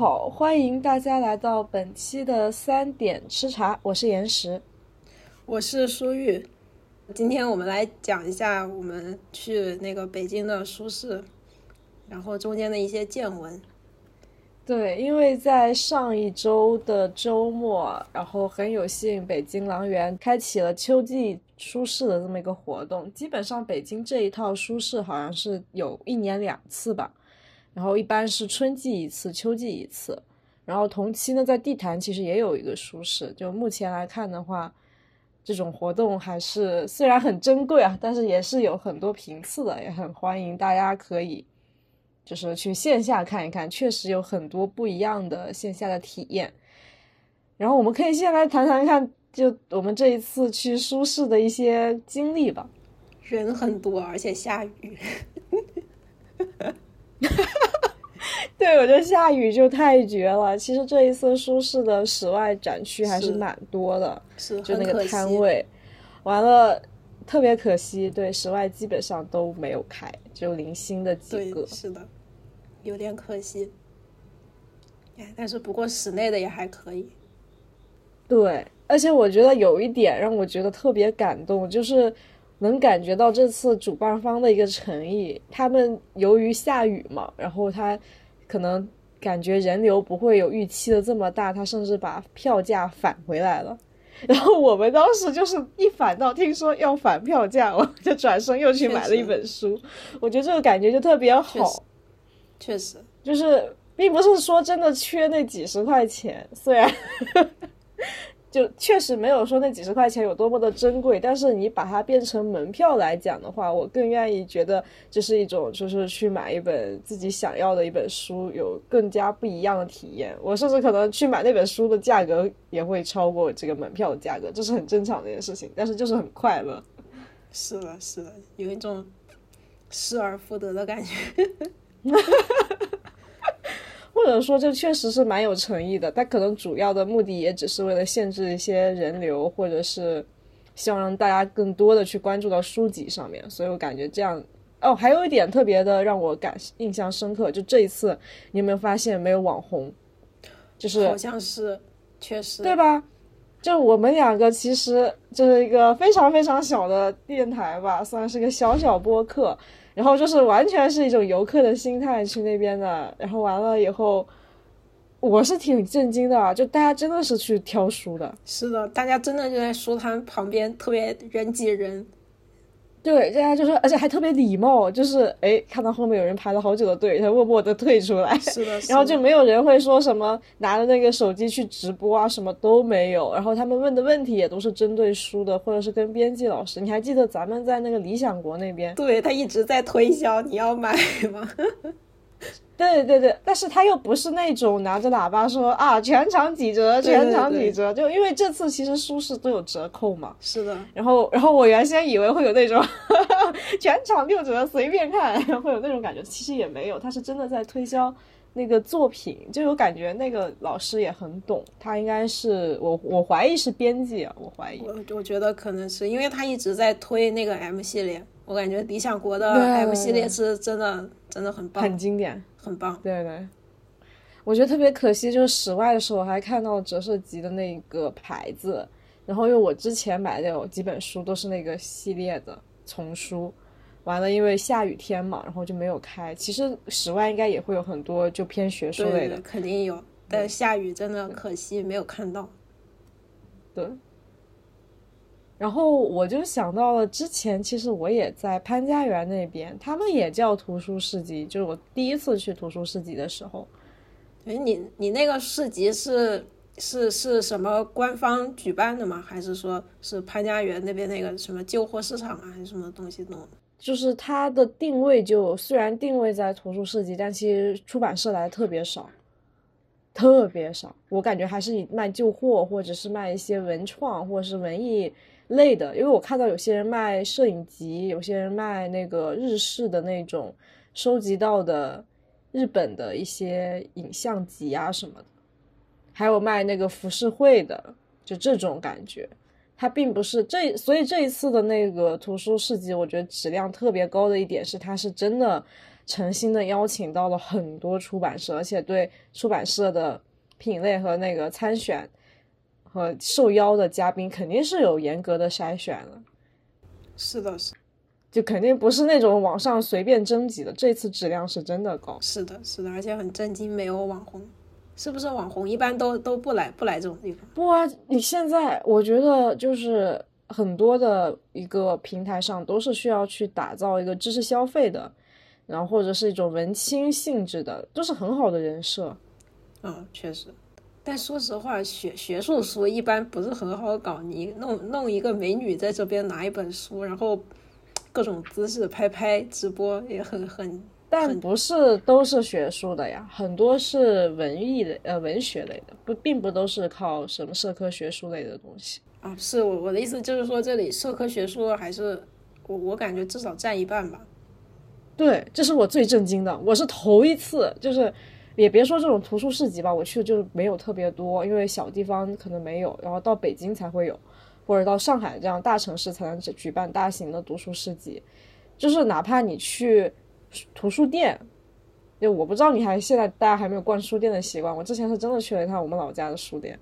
好，欢迎大家来到本期的三点吃茶，我是岩石，我是舒玉。今天我们来讲一下我们去那个北京的书市，然后中间的一些见闻。对，因为在上一周的周末，然后很有幸北京狼园开启了秋季书市的这么一个活动。基本上北京这一套书市好像是有一年两次吧，然后一般是春季一次，秋季一次。然后同期呢，在地坛其实也有一个书市。就目前来看的话，这种活动还是虽然很珍贵啊，但是也是有很多频次的，也很欢迎大家可以。就是去线下看一看，确实有很多不一样的线下的体验。然后我们可以先来谈谈看，就我们这一次去书市的一些经历吧。人很多，而且下雨。对，我觉得下雨就太绝了。其实这一次舒适的室外展区还是蛮多的，是就那个摊位。完了，特别可惜，对，室外基本上都没有开，只有零星的几个。是的。有点可惜，哎，但是不过室内的也还可以。对，而且我觉得有一点让我觉得特别感动，就是能感觉到这次主办方的一个诚意。他们由于下雨嘛，然后他可能感觉人流不会有预期的这么大，他甚至把票价返回来了。然后我们当时就是一反到听说要返票价，我就转身又去买了一本书。我觉得这个感觉就特别好。确实，就是并不是说真的缺那几十块钱，虽然就确实没有说那几十块钱有多么的珍贵，但是你把它变成门票来讲的话，我更愿意觉得这是一种就是去买一本自己想要的一本书，有更加不一样的体验。我甚至可能去买那本书的价格也会超过这个门票的价格，这是很正常的一件事情，但是就是很快乐。是的，是的，有一种失而复得的感觉。或者说，这确实是蛮有诚意的。他可能主要的目的也只是为了限制一些人流，或者是希望让大家更多的去关注到书籍上面。所以我感觉这样哦，还有一点特别的让我感印象深刻，就这一次你有没有发现没有网红？就是好像是，确实对吧？就我们两个其实就是一个非常非常小的电台吧，算是个小小播客。然后就是完全是一种游客的心态去那边的，然后完了以后，我是挺震惊的，就大家真的是去挑书的，是的，大家真的就在书摊旁边，特别人挤人。对，大家就说，而且还特别礼貌，就是哎，看到后面有人排了好久的队，他默默的退出来，是的，然后就没有人会说什么拿着那个手机去直播啊，什么都没有。然后他们问的问题也都是针对书的，或者是跟编辑老师。你还记得咱们在那个理想国那边？对他一直在推销，你要买吗？对对对，但是他又不是那种拿着喇叭说啊，全场几折，全场几折，就因为这次其实舒适都有折扣嘛。是的。然后，然后我原先以为会有那种 全场六折，随便看，会有那种感觉，其实也没有，他是真的在推销那个作品，就有感觉那个老师也很懂，他应该是我我怀疑是编辑啊，我怀疑。我我觉得可能是因为他一直在推那个 M 系列，我感觉理想国的 M 系列是真的真的很棒，很经典。很棒，对对，我觉得特别可惜，就是室外的时候还看到折射集的那个牌子，然后因为我之前买的有几本书都是那个系列的丛书，完了因为下雨天嘛，然后就没有开。其实室外应该也会有很多就偏学术类的，肯定有，但下雨真的可惜没有看到。对。然后我就想到了之前，其实我也在潘家园那边，他们也叫图书市集。就是我第一次去图书市集的时候，哎，你你那个市集是是是什么官方举办的吗？还是说是潘家园那边那个什么旧货市场啊，还是什么东西弄的？就是它的定位就虽然定位在图书市集，但其实出版社来的特别少，特别少。我感觉还是以卖旧货，或者是卖一些文创，或者是文艺。类的，因为我看到有些人卖摄影集，有些人卖那个日式的那种收集到的日本的一些影像集啊什么的，还有卖那个浮世绘的，就这种感觉，它并不是这，所以这一次的那个图书市集，我觉得质量特别高的一点是，它是真的诚心的邀请到了很多出版社，而且对出版社的品类和那个参选和受邀的嘉宾肯定是有严格的筛选的。是的，是，就肯定不是那种网上随便征集的，这次质量是真的高。是的，是的，而且很震惊，没有网红。是不是网红一般都都不来不来这种地方？不啊，你现在我觉得就是很多的一个平台上都是需要去打造一个知识消费的，然后或者是一种文青性质的，都是很好的人设。嗯，确实。但说实话，学学术书一般不是很好搞。你弄弄一个美女在这边拿一本书，然后各种姿势拍拍直播也很很。但不是都是学术的呀，很多是文艺的，呃，文学类的，不，并不都是靠什么社科学术类的东西啊。是我我的意思就是说，这里社科学术还是我我感觉至少占一半吧。对，这是我最震惊的，我是头一次，就是也别说这种图书市集吧，我去的就是没有特别多，因为小地方可能没有，然后到北京才会有，或者到上海这样大城市才能举办大型的读书市集，就是哪怕你去。图书店，就我不知道你还现在大家还没有逛书店的习惯。我之前是真的去了一趟我们老家的书店，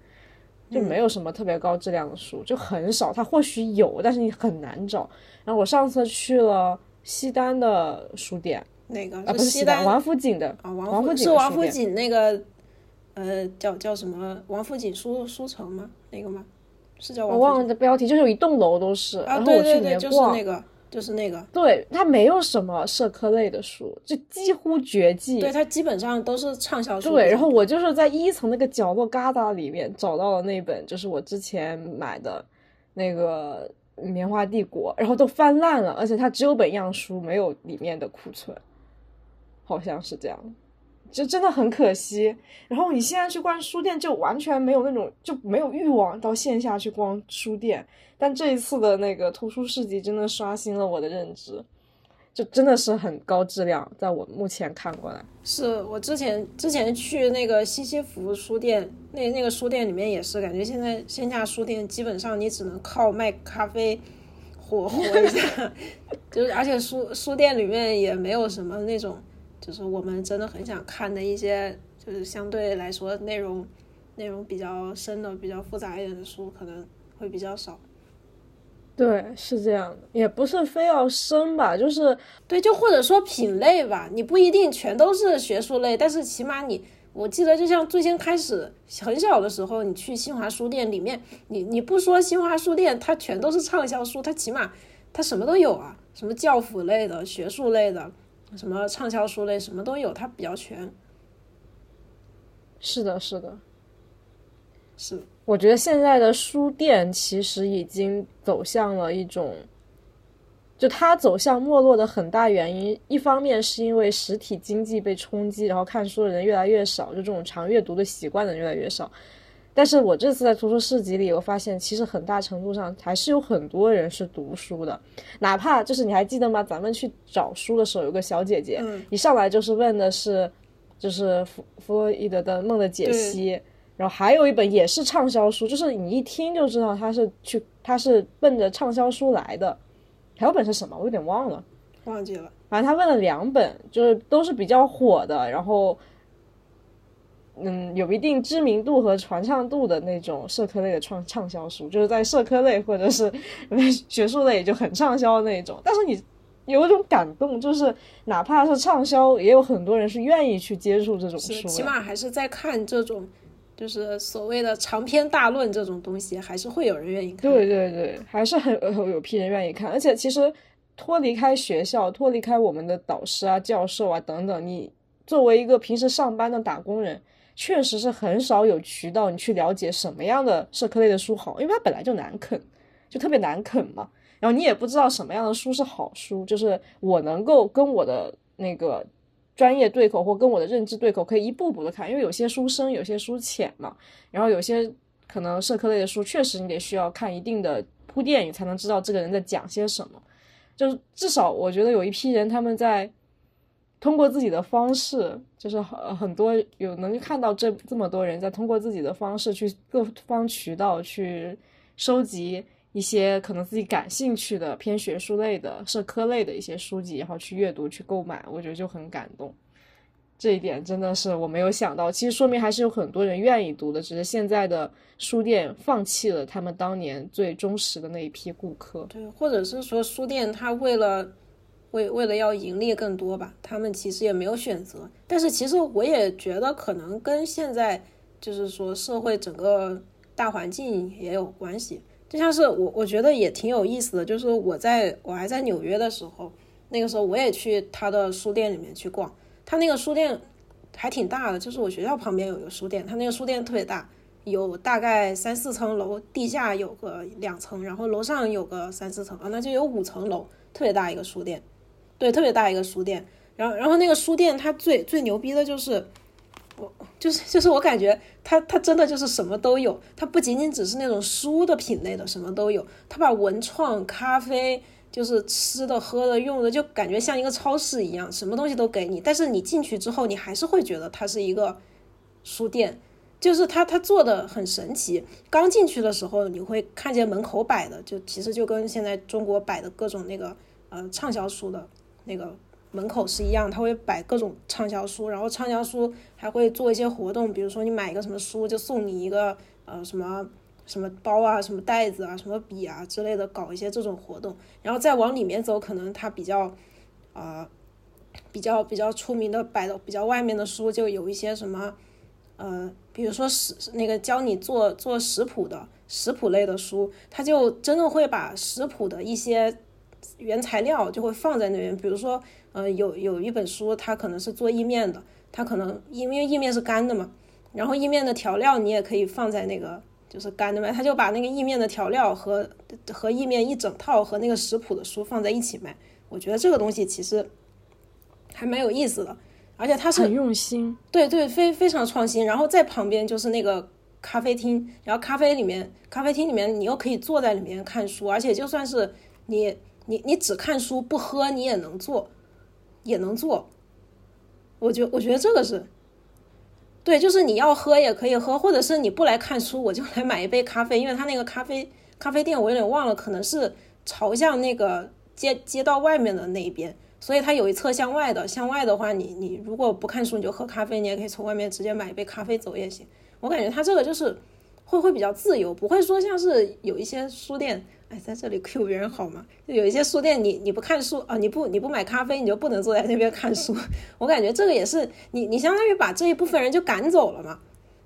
就没有什么特别高质量的书，就很少。它或许有，但是你很难找。然后我上次去了西单的书店，那个啊不是西单，王府井的啊王府井是王府井那个呃叫叫什么王府井书书城吗？那个吗？是叫我忘了标题，就是有一栋楼都是。啊对对对，就是那个。就是那个，对，它没有什么社科类的书，就几乎绝迹。对，它基本上都是畅销书。对，然后我就是在一层那个角落旮旯里面找到了那本，就是我之前买的那个《棉花帝国》，然后都翻烂了，而且它只有本样书，没有里面的库存，好像是这样。就真的很可惜。然后你现在去逛书店，就完全没有那种就没有欲望到线下去逛书店。但这一次的那个图书市集真的刷新了我的认知，就真的是很高质量。在我目前看过来，是我之前之前去那个西西弗书店，那那个书店里面也是感觉现在线下书店基本上你只能靠卖咖啡活活一下，就是而且书书店里面也没有什么那种。就是我们真的很想看的一些，就是相对来说内容内容比较深的、比较复杂一点的书，可能会比较少。对，是这样的，也不是非要深吧，就是对，就或者说品类吧，你不一定全都是学术类，但是起码你，我记得就像最先开始很小的时候，你去新华书店里面，你你不说新华书店，它全都是畅销书，它起码它什么都有啊，什么教辅类的、学术类的。什么畅销书类什么都有，它比较全。是的，是的，是。我觉得现在的书店其实已经走向了一种，就它走向没落的很大原因，一方面是因为实体经济被冲击，然后看书的人越来越少，就这种常阅读的习惯的人越来越少。但是我这次在图书市集里，我发现其实很大程度上还是有很多人是读书的，哪怕就是你还记得吗？咱们去找书的时候，有个小姐姐，一上来就是问的是，就是弗弗洛伊德的《梦的解析》，然后还有一本也是畅销书，就是你一听就知道他是去他是奔着畅销书来的。还有本是什么？我有点忘了，忘记了。反正他问了两本，就是都是比较火的，然后。嗯，有一定知名度和传唱度的那种社科类的畅畅销书，就是在社科类或者是 学术类就很畅销的那种。但是你有一种感动，就是哪怕是畅销，也有很多人是愿意去接触这种书。起码还是在看这种，就是所谓的长篇大论这种东西，还是会有人愿意看。对对对，还是很有批人愿意看。而且其实脱离开学校，脱离开我们的导师啊、教授啊等等，你作为一个平时上班的打工人。确实是很少有渠道你去了解什么样的社科类的书好，因为它本来就难啃，就特别难啃嘛。然后你也不知道什么样的书是好书，就是我能够跟我的那个专业对口或跟我的认知对口，可以一步步的看。因为有些书深，有些书浅嘛。然后有些可能社科类的书，确实你得需要看一定的铺垫，你才能知道这个人在讲些什么。就是至少我觉得有一批人他们在。通过自己的方式，就是很很多有能看到这这么多人在通过自己的方式去各方渠道去收集一些可能自己感兴趣的偏学术类的、社科类的一些书籍，然后去阅读、去购买，我觉得就很感动。这一点真的是我没有想到，其实说明还是有很多人愿意读的，只是现在的书店放弃了他们当年最忠实的那一批顾客。对，或者是说书店它为了为为了要盈利更多吧，他们其实也没有选择。但是其实我也觉得可能跟现在就是说社会整个大环境也有关系。就像是我我觉得也挺有意思的，就是我在我还在纽约的时候，那个时候我也去他的书店里面去逛。他那个书店还挺大的，就是我学校旁边有一个书店，他那个书店特别大，有大概三四层楼，地下有个两层，然后楼上有个三四层啊，那就有五层楼，特别大一个书店，对，特别大一个书店。然后，然后那个书店它最最牛逼的就是，我就是就是我感觉它它真的就是什么都有，它不仅仅只是那种书的品类的，什么都有，它把文创、咖啡。就是吃的、喝的、用的，就感觉像一个超市一样，什么东西都给你。但是你进去之后，你还是会觉得它是一个书店，就是它它做的很神奇。刚进去的时候，你会看见门口摆的，就其实就跟现在中国摆的各种那个呃畅销书的那个门口是一样，它会摆各种畅销书，然后畅销书还会做一些活动，比如说你买一个什么书，就送你一个呃什么。什么包啊，什么袋子啊，什么笔啊之类的，搞一些这种活动，然后再往里面走，可能它比较，啊，比较比较出名的摆的比较外面的书，就有一些什么，呃，比如说食那个教你做做食谱的食谱类的书，他就真的会把食谱的一些原材料就会放在那边，比如说，呃，有有一本书，它可能是做意面的，它可能因为意面是干的嘛，然后意面的调料你也可以放在那个。就是干的卖，他就把那个意面的调料和和意面一整套和那个食谱的书放在一起卖。我觉得这个东西其实还蛮有意思的，而且它是很用心，对对，非非常创新。然后在旁边就是那个咖啡厅，然后咖啡里面，咖啡厅里面你又可以坐在里面看书，而且就算是你你你只看书不喝，你也能做，也能做。我觉我觉得这个是。对，就是你要喝也可以喝，或者是你不来看书，我就来买一杯咖啡。因为他那个咖啡咖啡店我有点忘了，可能是朝向那个街街道外面的那一边，所以它有一侧向外的。向外的话，你你如果不看书，你就喝咖啡，你也可以从外面直接买一杯咖啡走也行。我感觉它这个就是会会比较自由，不会说像是有一些书店。哎，在这里 Q 别人好吗？就有一些书店，你你不看书啊，你不你不买咖啡，你就不能坐在那边看书。我感觉这个也是你你相当于把这一部分人就赶走了嘛，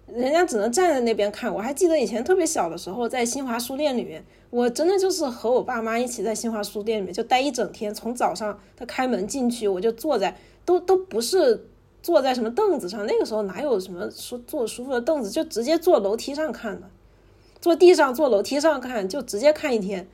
人家只能站在那边看。我还记得以前特别小的时候，在新华书店里面，我真的就是和我爸妈一起在新华书店里面就待一整天，从早上他开门进去，我就坐在都都不是坐在什么凳子上，那个时候哪有什么说坐舒服的凳子，就直接坐楼梯上看的。坐地上，坐楼梯上看，就直接看一天。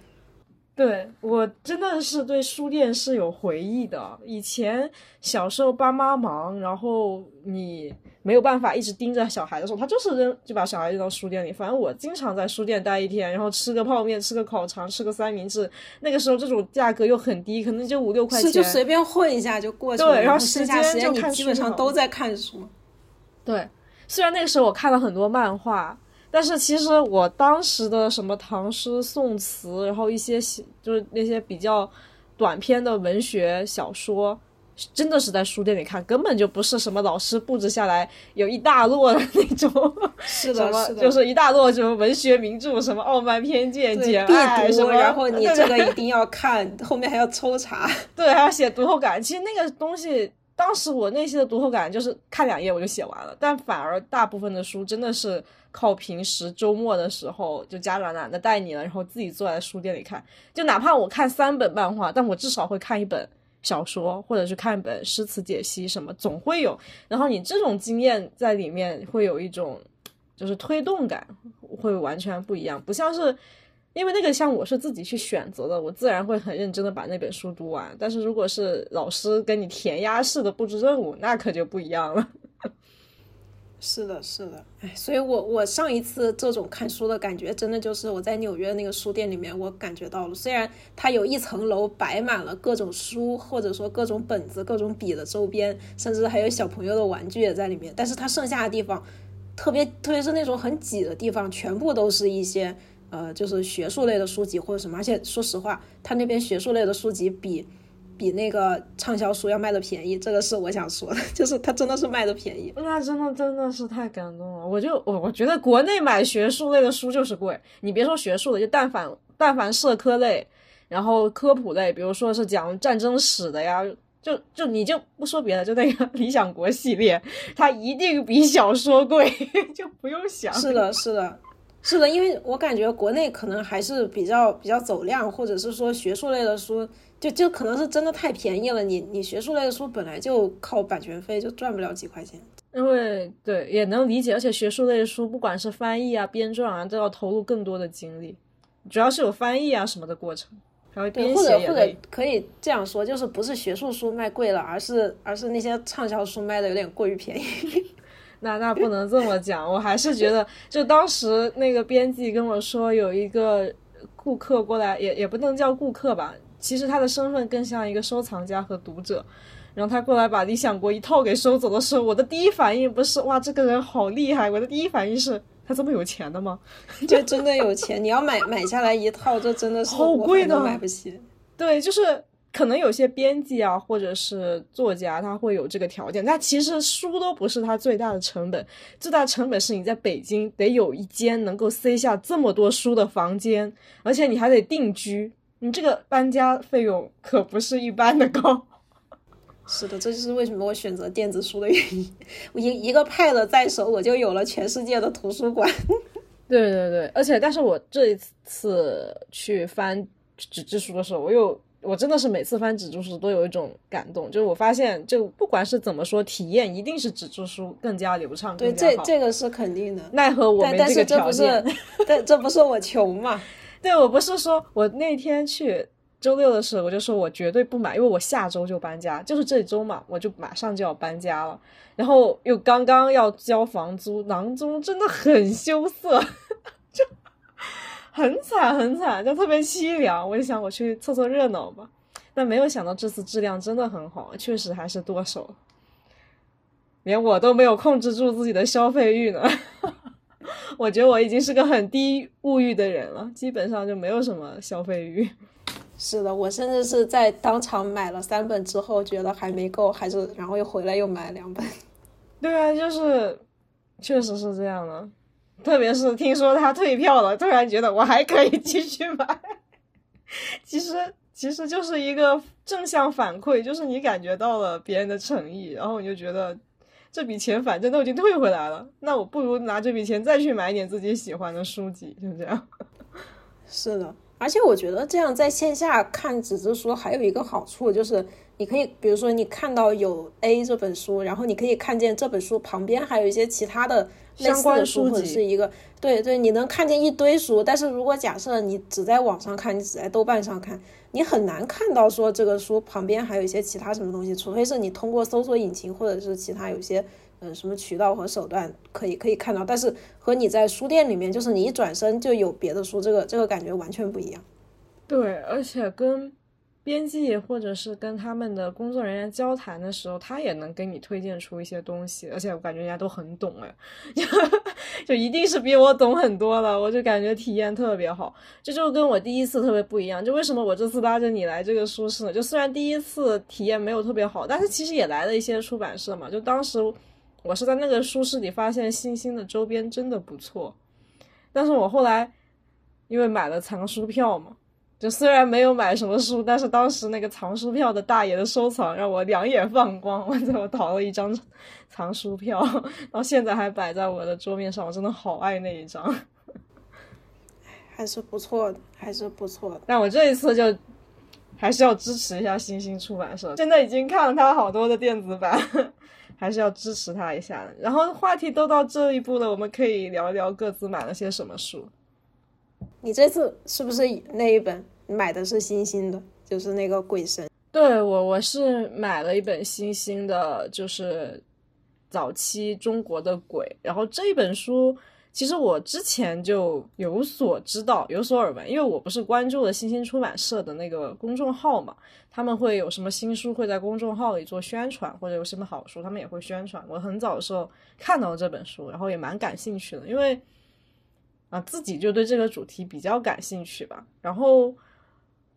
对我真的是对书店是有回忆的。以前小时候爸妈忙，然后你没有办法一直盯着小孩的时候，他就是扔就把小孩扔到书店里。反正我经常在书店待一天，然后吃个泡面，吃个烤肠，吃个三明治。那个时候这种价格又很低，可能就五六块钱，就随便混一下就过去了。对，然后时间就你基本上都在看书。对，虽然那个时候我看了很多漫画。但是其实我当时的什么唐诗宋词，然后一些就是那些比较短篇的文学小说，真的是在书店里看，根本就不是什么老师布置下来有一大摞的那种，是的，是的，就是一大摞什么文学名著，什么《傲慢偏见》《简爱》什么，然后你这个 一定要看，后面还要抽查，对，还要写读后感。其实那个东西，当时我内心的读后感就是看两页我就写完了，但反而大部分的书真的是。靠平时周末的时候，就家长懒得带你了，然后自己坐在书店里看。就哪怕我看三本漫画，但我至少会看一本小说，或者是看本诗词解析什么，总会有。然后你这种经验在里面会有一种，就是推动感会完全不一样。不像是，因为那个像我是自己去选择的，我自然会很认真的把那本书读完。但是如果是老师跟你填鸭式的布置任务，那可就不一样了。是的，是的，哎，所以我我上一次这种看书的感觉，真的就是我在纽约那个书店里面，我感觉到了。虽然它有一层楼摆满了各种书，或者说各种本子、各种笔的周边，甚至还有小朋友的玩具也在里面，但是它剩下的地方，特别特别是那种很挤的地方，全部都是一些呃，就是学术类的书籍或者什么。而且说实话，他那边学术类的书籍比比那个畅销书要卖的便宜，这个是我想说的，就是它真的是卖的便宜。那真的真的是太感动了。我就我我觉得国内买学术类的书就是贵，你别说学术的，就但凡但凡社科类，然后科普类，比如说是讲战争史的呀。就就你就不说别的，就那个《理想国》系列，它一定比小说贵，就不用想。是的，是的，是的，因为我感觉国内可能还是比较比较走量，或者是说学术类的书，就就可能是真的太便宜了。你你学术类的书本来就靠版权费，就赚不了几块钱。因为对也能理解，而且学术类的书，不管是翻译啊、编撰啊，都要投入更多的精力，主要是有翻译啊什么的过程。对，或者或者可以这样说，就是不是学术书卖贵了，而是而是那些畅销书卖的有点过于便宜。那那不能这么讲，我还是觉得，就当时那个编辑跟我说，有一个顾客过来，也也不能叫顾客吧，其实他的身份更像一个收藏家和读者。然后他过来把《理想国》一套给收走的时候，我的第一反应不是哇，这个人好厉害，我的第一反应是。他这么有钱的吗？这真的有钱！你要买买下来一套，这真的是好贵的，买不起。对，就是可能有些编辑啊，或者是作家，他会有这个条件。但其实书都不是他最大的成本，最大的成本是你在北京得有一间能够塞下这么多书的房间，而且你还得定居，你这个搬家费用可不是一般的高。是的，这就是为什么我选择电子书的原因。我一一个 Pad 在手，我就有了全世界的图书馆。对对对，而且但是我这一次去翻纸质书的时候，我又我真的是每次翻纸质书都有一种感动，就是我发现，就不管是怎么说，体验一定是纸质书更加流畅。对，这这个是肯定的。奈何我没这个条件。但这不是我穷嘛？对我不是说我那天去。周六的时候，我就说我绝对不买，因为我下周就搬家，就是这周嘛，我就马上就要搬家了，然后又刚刚要交房租，囊中真的很羞涩，就很惨很惨，就特别凄凉。我就想我去凑凑热闹吧，但没有想到这次质量真的很好，确实还是剁手，连我都没有控制住自己的消费欲呢。我觉得我已经是个很低物欲的人了，基本上就没有什么消费欲。是的，我甚至是在当场买了三本之后，觉得还没够，还是然后又回来又买了两本。对啊，就是确实是这样的，特别是听说他退票了，突然觉得我还可以继续买。其实其实就是一个正向反馈，就是你感觉到了别人的诚意，然后你就觉得这笔钱反正都已经退回来了，那我不如拿这笔钱再去买一点自己喜欢的书籍，就这样。是的。而且我觉得这样在线下看纸质书还有一个好处，就是你可以，比如说你看到有 A 这本书，然后你可以看见这本书旁边还有一些其他的类似的书，或者是一个，对对，你能看见一堆书。但是如果假设你只在网上看，你只在豆瓣上看，你很难看到说这个书旁边还有一些其他什么东西，除非是你通过搜索引擎或者是其他有些。嗯，什么渠道和手段可以可以看到，但是和你在书店里面，就是你一转身就有别的书，这个这个感觉完全不一样。对，而且跟编辑或者是跟他们的工作人员交谈的时候，他也能给你推荐出一些东西，而且我感觉人家都很懂哎，就一定是比我懂很多了，我就感觉体验特别好。这就跟我第一次特别不一样，就为什么我这次拉着你来这个书市呢？就虽然第一次体验没有特别好，但是其实也来了一些出版社嘛，就当时。我是在那个书市里发现星星的周边真的不错，但是我后来因为买了藏书票嘛，就虽然没有买什么书，但是当时那个藏书票的大爷的收藏让我两眼放光，我最后淘了一张藏书票，到现在还摆在我的桌面上，我真的好爱那一张，还是不错的，还是不错的。但我这一次就还是要支持一下星星出版社，现在已经看了他好多的电子版。还是要支持他一下的。然后话题都到这一步了，我们可以聊一聊各自买了些什么书。你这次是不是那一本买的是新星的？就是那个鬼神。对我，我是买了一本新星的，就是早期中国的鬼。然后这一本书。其实我之前就有所知道，有所耳闻，因为我不是关注了新星出版社的那个公众号嘛，他们会有什么新书会在公众号里做宣传，或者有什么好书，他们也会宣传。我很早的时候看到这本书，然后也蛮感兴趣的，因为啊，自己就对这个主题比较感兴趣吧。然后，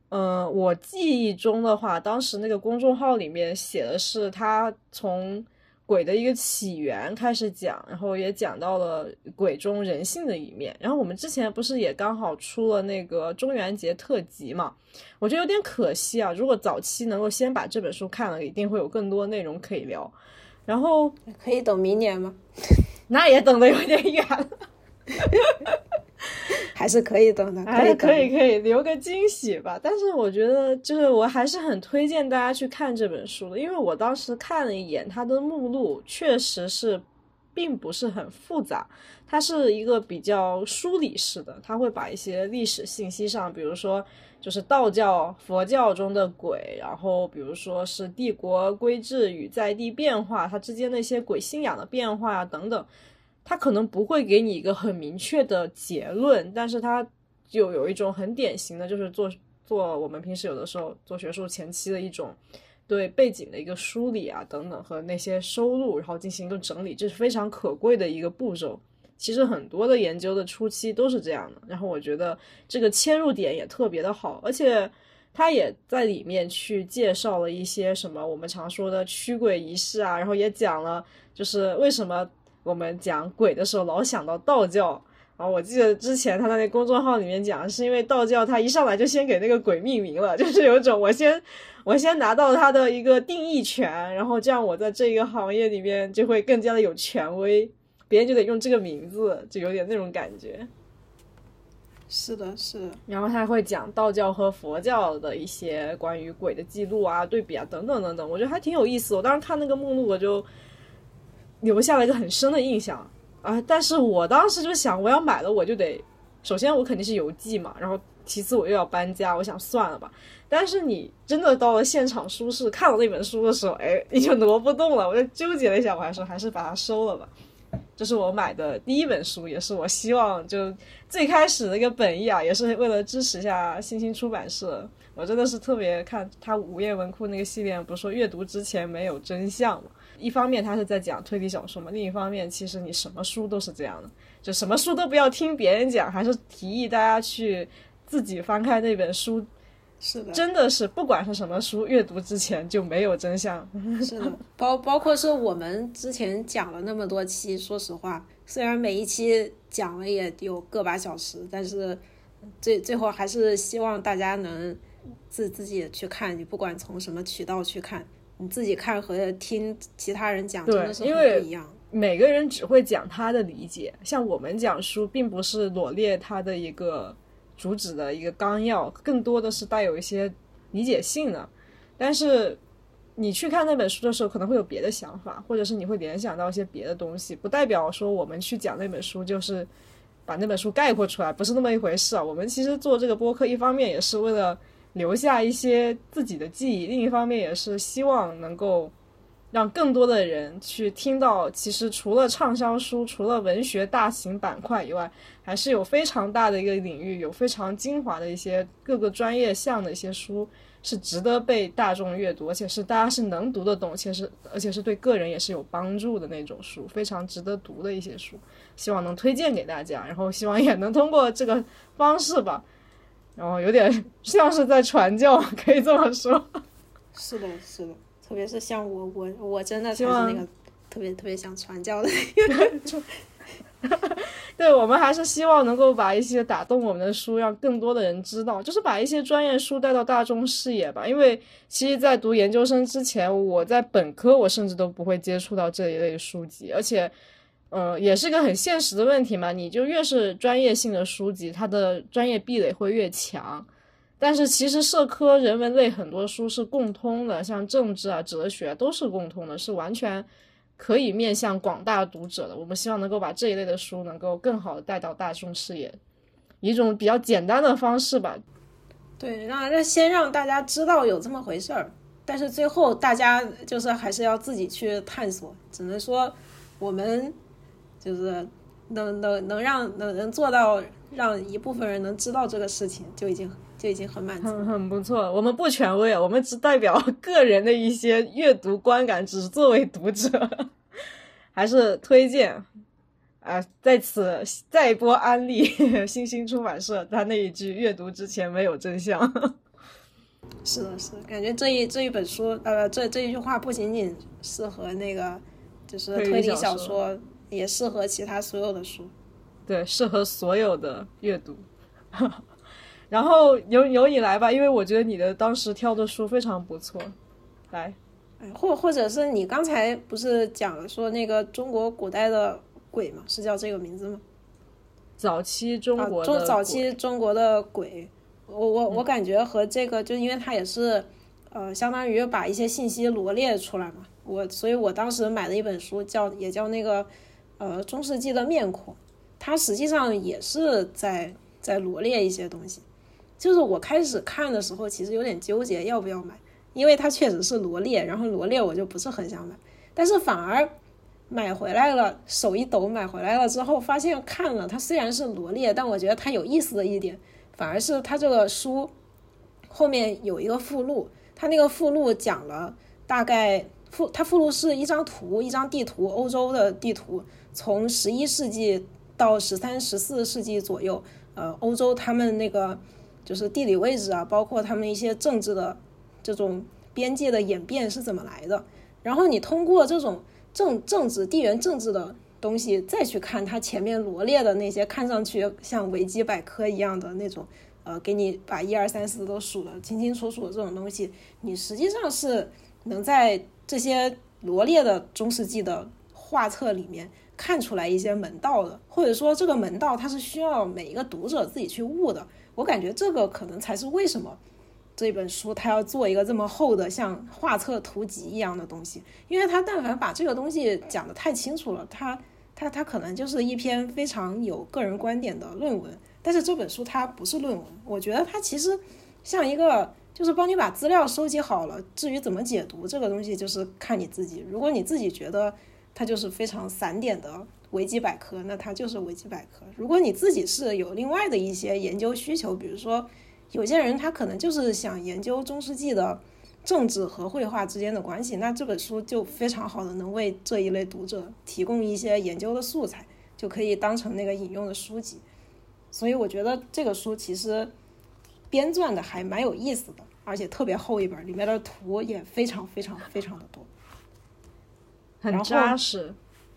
嗯，我记忆中的话，当时那个公众号里面写的是他从。鬼的一个起源开始讲，然后也讲到了鬼中人性的一面。然后我们之前不是也刚好出了那个中元节特辑嘛？我觉得有点可惜啊。如果早期能够先把这本书看了，一定会有更多内容可以聊。然后可以等明年吗？那也等的有点远了。还是可以等的，哎，可以可以留个惊喜吧。但是我觉得，就是我还是很推荐大家去看这本书的，因为我当时看了一眼它的目录，确实是并不是很复杂，它是一个比较梳理式的，它会把一些历史信息上，比如说就是道教、佛教中的鬼，然后比如说是帝国规制与在地变化，它之间的一些鬼信仰的变化啊等等。他可能不会给你一个很明确的结论，但是他就有一种很典型的，就是做做我们平时有的时候做学术前期的一种对背景的一个梳理啊等等和那些收录，然后进行一个整理，这是非常可贵的一个步骤。其实很多的研究的初期都是这样的，然后我觉得这个切入点也特别的好，而且他也在里面去介绍了一些什么我们常说的驱鬼仪式啊，然后也讲了就是为什么。我们讲鬼的时候，老想到道教。然后我记得之前他在那公众号里面讲，是因为道教他一上来就先给那个鬼命名了，就是有一种我先 我先拿到他的一个定义权，然后这样我在这个行业里面就会更加的有权威，别人就得用这个名字，就有点那种感觉。是的，是的。然后他会讲道教和佛教的一些关于鬼的记录啊、对比啊等等等等，我觉得还挺有意思。我当时看那个目录，我就。留下了一个很深的印象啊！但是我当时就想，我要买了，我就得，首先我肯定是邮寄嘛，然后其次我又要搬家，我想算了吧。但是你真的到了现场书市看了那本书的时候，哎，你就挪不动了。我就纠结了一下，我还是还是把它收了吧。这是我买的第一本书，也是我希望就最开始的一个本意啊，也是为了支持一下新星出版社。我真的是特别看他午夜文库那个系列，不是说阅读之前没有真相吗？一方面他是在讲推理小说嘛，另一方面其实你什么书都是这样的，就什么书都不要听别人讲，还是提议大家去自己翻开那本书。是的，真的是不管是什么书，阅读之前就没有真相。是的，包包括是我们之前讲了那么多期，说实话，虽然每一期讲了也有个把小时，但是最最后还是希望大家能自自己去看，你不管从什么渠道去看。你自己看和听其他人讲真的是很不一样。每个人只会讲他的理解，像我们讲书，并不是罗列他的一个主旨的一个纲要，更多的是带有一些理解性的。但是你去看那本书的时候，可能会有别的想法，或者是你会联想到一些别的东西，不代表说我们去讲那本书就是把那本书概括出来，不是那么一回事啊。我们其实做这个播客，一方面也是为了。留下一些自己的记忆，另一方面也是希望能够让更多的人去听到，其实除了畅销书，除了文学大型板块以外，还是有非常大的一个领域，有非常精华的一些各个专业项的一些书是值得被大众阅读，而且是大家是能读得懂，且是而且是对个人也是有帮助的那种书，非常值得读的一些书，希望能推荐给大家，然后希望也能通过这个方式吧。然后有点 像是在传教，可以这么说。是的，是的，特别是像我，我我真的才是那个特别特别想传教的那个。对，我们还是希望能够把一些打动我们的书，让更多的人知道，就是把一些专业书带到大众视野吧。因为其实，在读研究生之前，我在本科我甚至都不会接触到这一类书籍，而且。嗯，也是个很现实的问题嘛。你就越是专业性的书籍，它的专业壁垒会越强。但是其实社科、人文类很多书是共通的，像政治啊、哲学都是共通的，是完全可以面向广大读者的。我们希望能够把这一类的书能够更好的带到大众视野，一种比较简单的方式吧。对，那那先让大家知道有这么回事儿，但是最后大家就是还是要自己去探索。只能说我们。就是能能能让能能做到让一部分人能知道这个事情，就已经就已经很满足，很 很不错。我们不权威，我们只代表 个人的一些阅读观感，只是作为读者，还是推荐。啊，在此再一波安利新星出版社，他那一句“阅读之前没有真相”。是的，是的，感觉这一这一本书，呃，这这一句话不仅仅适合那个，就是推理小说，也适合其他所有的书。对，适合所有的阅读。然后由由你来吧，因为我觉得你的当时挑的书非常不错。来，或或者是你刚才不是讲说那个中国古代的鬼吗？是叫这个名字吗？早期中国中早期中国的鬼。我我我感觉和这个，就因为它也是，呃，相当于把一些信息罗列出来嘛。我所以，我当时买的一本书叫也叫那个，呃，中世纪的面孔，它实际上也是在在罗列一些东西。就是我开始看的时候，其实有点纠结要不要买，因为它确实是罗列，然后罗列我就不是很想买，但是反而买回来了，手一抖买回来了之后，发现看了它虽然是罗列，但我觉得它有意思的一点。反而是他这个书后面有一个附录，他那个附录讲了大概附，他附录是一张图，一张地图，欧洲的地图，从十一世纪到十三、十四世纪左右，呃，欧洲他们那个就是地理位置啊，包括他们一些政治的这种边界的演变是怎么来的。然后你通过这种政政治、地缘政治的。东西再去看它前面罗列的那些看上去像维基百科一样的那种，呃，给你把一二三四都数的清清楚楚的这种东西，你实际上是能在这些罗列的中世纪的画册里面看出来一些门道的，或者说这个门道它是需要每一个读者自己去悟的。我感觉这个可能才是为什么这本书它要做一个这么厚的像画册图集一样的东西，因为它但凡把这个东西讲得太清楚了，它它它可能就是一篇非常有个人观点的论文，但是这本书它不是论文，我觉得它其实像一个，就是帮你把资料收集好了。至于怎么解读这个东西，就是看你自己。如果你自己觉得它就是非常散点的维基百科，那它就是维基百科。如果你自己是有另外的一些研究需求，比如说有些人他可能就是想研究中世纪的。政治和绘画之间的关系，那这本书就非常好的能为这一类读者提供一些研究的素材，就可以当成那个引用的书籍。所以我觉得这个书其实编撰的还蛮有意思的，而且特别厚一本，里面的图也非常非常非常的多，很扎实。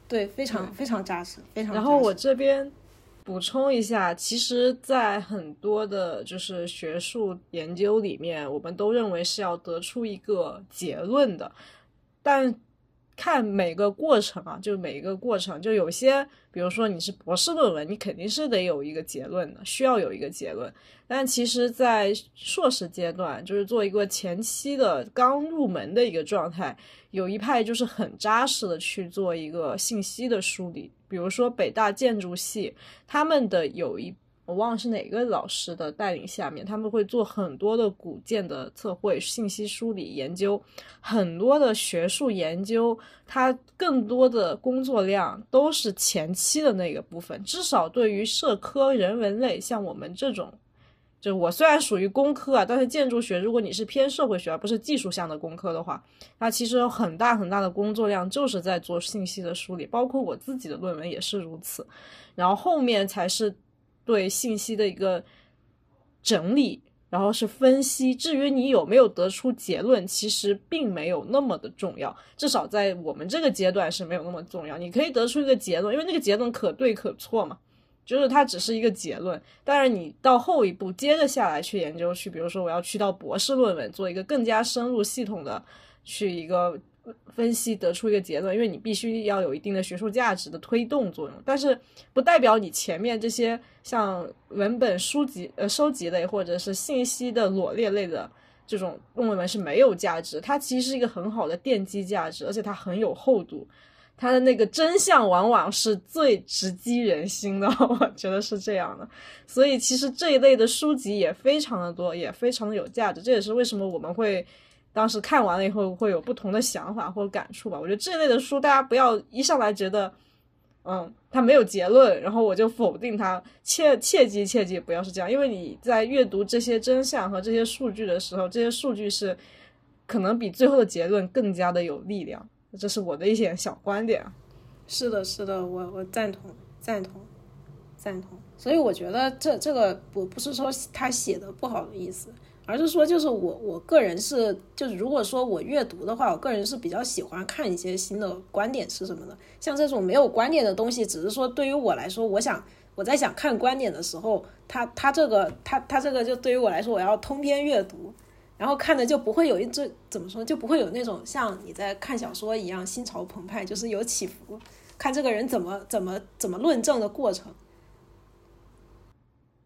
对，非常非常扎实，非常。然后我这边。补充一下，其实，在很多的，就是学术研究里面，我们都认为是要得出一个结论的，但看每个过程啊，就每一个过程，就有些，比如说你是博士论文，你肯定是得有一个结论的，需要有一个结论。但其实，在硕士阶段，就是做一个前期的刚入门的一个状态，有一派就是很扎实的去做一个信息的梳理。比如说北大建筑系，他们的有一我忘了是哪个老师的带领下面，他们会做很多的古建的测绘、信息梳理研究，很多的学术研究，它更多的工作量都是前期的那个部分。至少对于社科人文类，像我们这种。就我虽然属于工科啊，但是建筑学，如果你是偏社会学而不是技术向的工科的话，那其实有很大很大的工作量就是在做信息的梳理，包括我自己的论文也是如此。然后后面才是对信息的一个整理，然后是分析。至于你有没有得出结论，其实并没有那么的重要，至少在我们这个阶段是没有那么重要。你可以得出一个结论，因为那个结论可对可错嘛。就是它只是一个结论，但是你到后一步接着下来去研究去，比如说我要去到博士论文做一个更加深入系统的去一个分析，得出一个结论，因为你必须要有一定的学术价值的推动作用，但是不代表你前面这些像文本书籍呃收集类或者是信息的罗列类的这种论文是没有价值，它其实是一个很好的奠基价值，而且它很有厚度。它的那个真相往往是最直击人心的，我觉得是这样的。所以其实这一类的书籍也非常的多，也非常的有价值。这也是为什么我们会当时看完了以后会有不同的想法或感触吧。我觉得这一类的书，大家不要一上来觉得，嗯，他没有结论，然后我就否定他。切切记切记不要是这样，因为你在阅读这些真相和这些数据的时候，这些数据是可能比最后的结论更加的有力量。这是我的一些小观点。是的，是的，我我赞同赞同，赞同。所以我觉得这这个不不是说他写的不好的意思，而是说就是我我个人是就是如果说我阅读的话，我个人是比较喜欢看一些新的观点是什么的。像这种没有观点的东西，只是说对于我来说，我想我在想看观点的时候，他他这个他他这个就对于我来说，我要通篇阅读，然后看的就不会有一这怎么说就不会有那种像你在看小说一样心潮澎湃，就是有起伏，看这个人怎么怎么怎么论证的过程。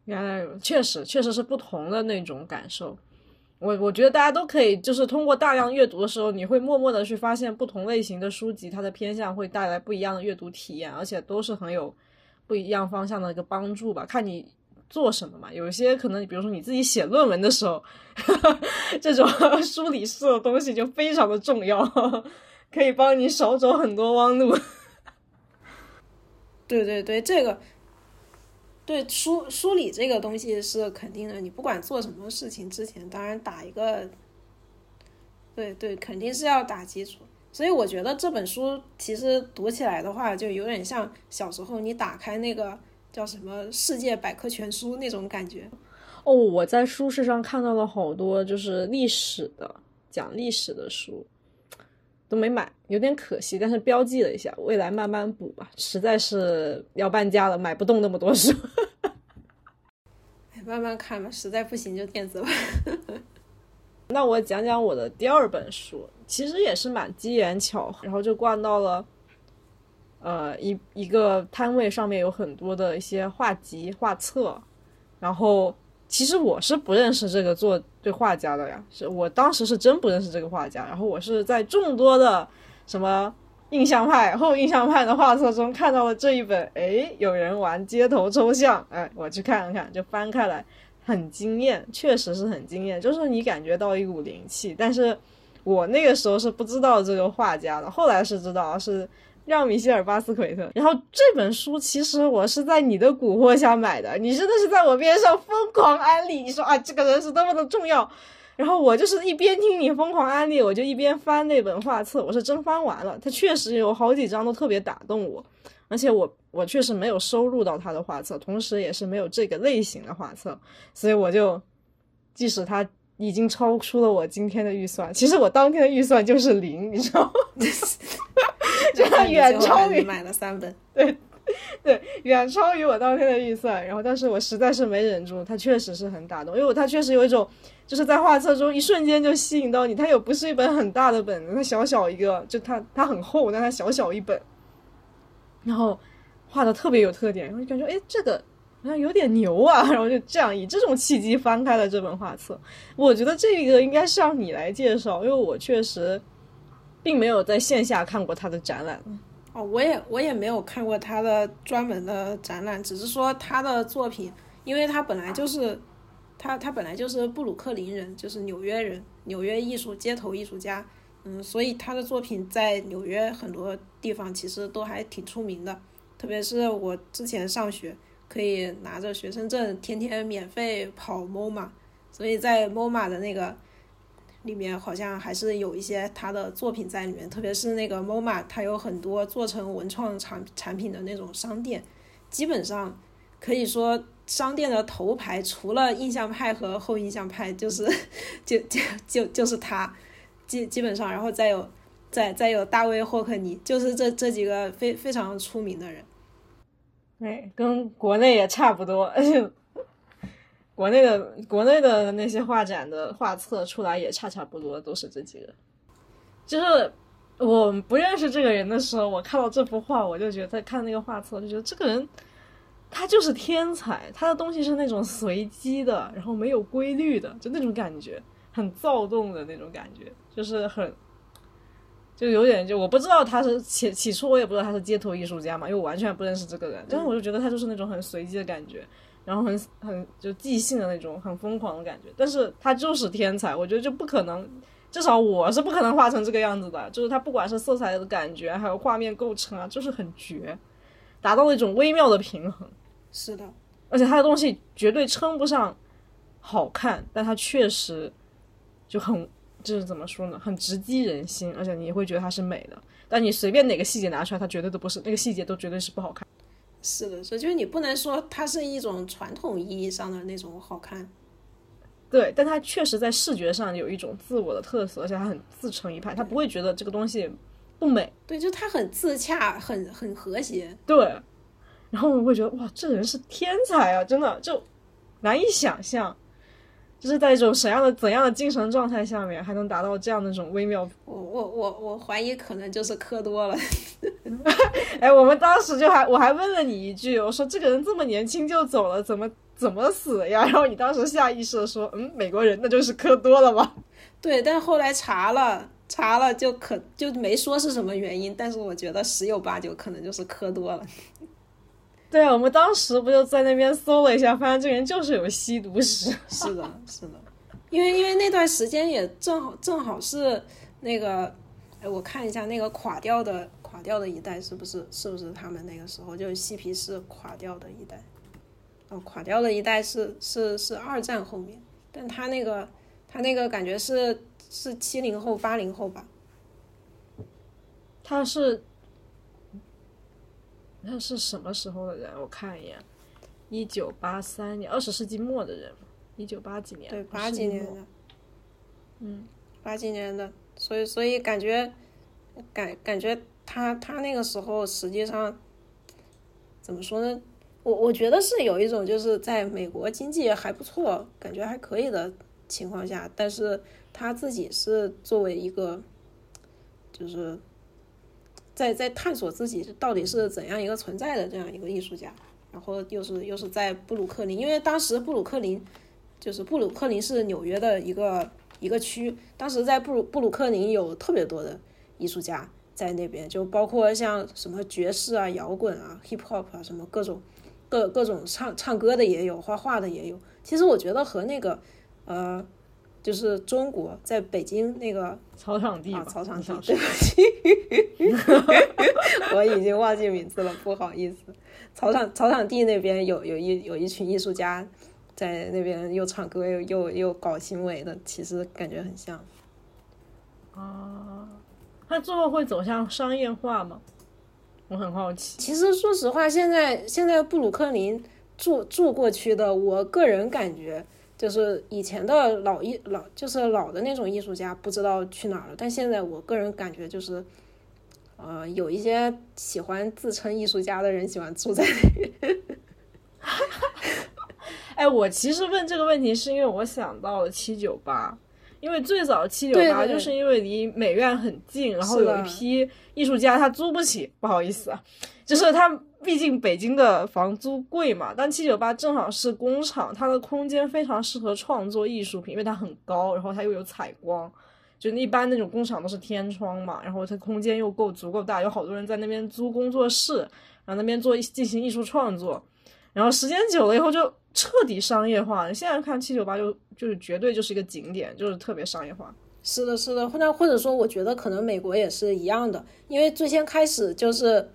原来确实确实是不同的那种感受，我我觉得大家都可以，就是通过大量阅读的时候，你会默默的去发现不同类型的书籍，它的偏向会带来不一样的阅读体验，而且都是很有不一样方向的一个帮助吧。看你做什么嘛，有些可能，比如说你自己写论文的时候，这种 梳理式的东西就非常的重要，可以帮你少走很多弯路。对对对，这个。对梳梳理这个东西是肯定的，你不管做什么事情之前，当然打一个，对对，肯定是要打基础。所以我觉得这本书其实读起来的话，就有点像小时候你打开那个叫什么《世界百科全书》那种感觉。哦，我在书市上看到了好多就是历史的讲历史的书。都没买，有点可惜，但是标记了一下，未来慢慢补吧。实在是要搬家了，买不动那么多书，慢慢看吧。实在不行就电子版。那我讲讲我的第二本书，其实也是蛮机缘巧合，然后就逛到了，呃，一一个摊位上面有很多的一些画集、画册，然后。其实我是不认识这个做对画家的呀，是我当时是真不认识这个画家。然后我是在众多的什么印象派、后印象派的画册中看到了这一本，哎，有人玩街头抽象，哎，我去看了看，就翻开来，很惊艳，确实是很惊艳，就是你感觉到一股灵气。但是我那个时候是不知道这个画家的，后来是知道是。让米歇尔·巴斯奎特。然后这本书其实我是在你的蛊惑下买的，你真的是在我边上疯狂安利，你说啊这个人是多么的重要。然后我就是一边听你疯狂安利，我就一边翻那本画册，我是真翻完了。它确实有好几张都特别打动我，而且我我确实没有收录到他的画册，同时也是没有这个类型的画册，所以我就即使他已经超出了我今天的预算，其实我当天的预算就是零，你知道吗？就远超于买了三本，对对，远超于我当天的预算。然后，但是我实在是没忍住，它确实是很打动，因为它确实有一种，就是在画册中一瞬间就吸引到你。它又不是一本很大的本子，它小小一个，就它它很厚，但它小小一本，然后画的特别有特点，然后就感觉哎，这个好像有点牛啊。然后就这样以这种契机翻开了这本画册。我觉得这个应该是让你来介绍，因为我确实。并没有在线下看过他的展览，哦，我也我也没有看过他的专门的展览，只是说他的作品，因为他本来就是他他本来就是布鲁克林人，就是纽约人，纽约艺术街头艺术家，嗯，所以他的作品在纽约很多地方其实都还挺出名的，特别是我之前上学可以拿着学生证，天天免费跑 MoMA，所以在 MoMA 的那个。里面好像还是有一些他的作品在里面，特别是那个 MoMA，它有很多做成文创产产品的那种商店，基本上可以说商店的头牌除了印象派和后印象派，就是 就就就就是他，基基本上，然后再有再再有大卫霍克尼，就是这这几个非非常出名的人，对，跟国内也差不多。国内的国内的那些画展的画册出来也差差不多，都是这几个。就是我不认识这个人的时候，我看到这幅画，我就觉得看那个画册，就觉得这个人他就是天才，他的东西是那种随机的，然后没有规律的，就那种感觉，很躁动的那种感觉，就是很就有点就我不知道他是起起初我也不知道他是街头艺术家嘛，因为我完全不认识这个人，但是我就觉得他就是那种很随机的感觉。然后很很就即兴的那种很疯狂的感觉，但是他就是天才，我觉得就不可能，至少我是不可能画成这个样子的。就是他不管是色彩的感觉，还有画面构成啊，就是很绝，达到了一种微妙的平衡。是的，而且他的东西绝对称不上好看，但他确实就很就是怎么说呢，很直击人心，而且你会觉得它是美的。但你随便哪个细节拿出来，它绝对都不是那个细节，都绝对是不好看。是的，是，就是你不能说它是一种传统意义上的那种好看。对，但它确实在视觉上有一种自我的特色，而且它很自成一派，他不会觉得这个东西不美。对，就它很自洽，很很和谐。对，然后我会觉得哇，这人是天才啊，真的就难以想象。就是在一种怎样的怎样的精神状态下面，还能达到这样的一种微妙。我我我我怀疑可能就是磕多了。哎，我们当时就还我还问了你一句，我说这个人这么年轻就走了，怎么怎么死的呀？然后你当时下意识的说，嗯，美国人那就是磕多了吧？对，但后来查了查了，就可就没说是什么原因，但是我觉得十有八九可能就是磕多了。对啊，我们当时不就在那边搜了一下，发现这个人就是有吸毒史。是的，是的，因为因为那段时间也正好正好是那个，哎，我看一下那个垮掉的垮掉的一代是不是是不是他们那个时候就是嬉皮士垮掉的一代？哦，垮掉的一代是是是二战后面，但他那个他那个感觉是是七零后八零后吧？他是。那是什么时候的人？我看一眼，一九八三年，二十世纪末的人，一九八几年，对，八几年的，嗯，八几年的，所以，所以感觉，感感觉他他那个时候实际上怎么说呢？我我觉得是有一种就是在美国经济还不错，感觉还可以的情况下，但是他自己是作为一个，就是。在在探索自己到底是怎样一个存在的这样一个艺术家，然后又是又是在布鲁克林，因为当时布鲁克林就是布鲁克林是纽约的一个一个区，当时在布鲁布鲁克林有特别多的艺术家在那边，就包括像什么爵士啊、摇滚啊、hip hop 啊，什么各种各各种唱唱歌的也有，画画的也有。其实我觉得和那个呃。就是中国在北京那个草场地啊，草场地，对不起，我已经忘记名字了，不好意思。草场草场地那边有有一有一群艺术家在那边又唱歌又又又搞行为的，其实感觉很像。啊，他最后会走向商业化吗？我很好奇。其实说实话，现在现在布鲁克林住住过去的，我个人感觉。就是以前的老艺老，就是老的那种艺术家，不知道去哪儿了。但现在我个人感觉就是，呃，有一些喜欢自称艺术家的人喜欢住在。哎，我其实问这个问题是因为我想到了七九八，因为最早七九八就是因为离美院很近，然后有一批艺术家他租不起，不好意思啊，就是他。毕竟北京的房租贵嘛，但七九八正好是工厂，它的空间非常适合创作艺术品，因为它很高，然后它又有采光，就一般那种工厂都是天窗嘛，然后它空间又够足够大，有好多人在那边租工作室，然后那边做进行艺术创作，然后时间久了以后就彻底商业化。现在看七九八就就是绝对就是一个景点，就是特别商业化。是的，是的，或者或者说，我觉得可能美国也是一样的，因为最先开始就是。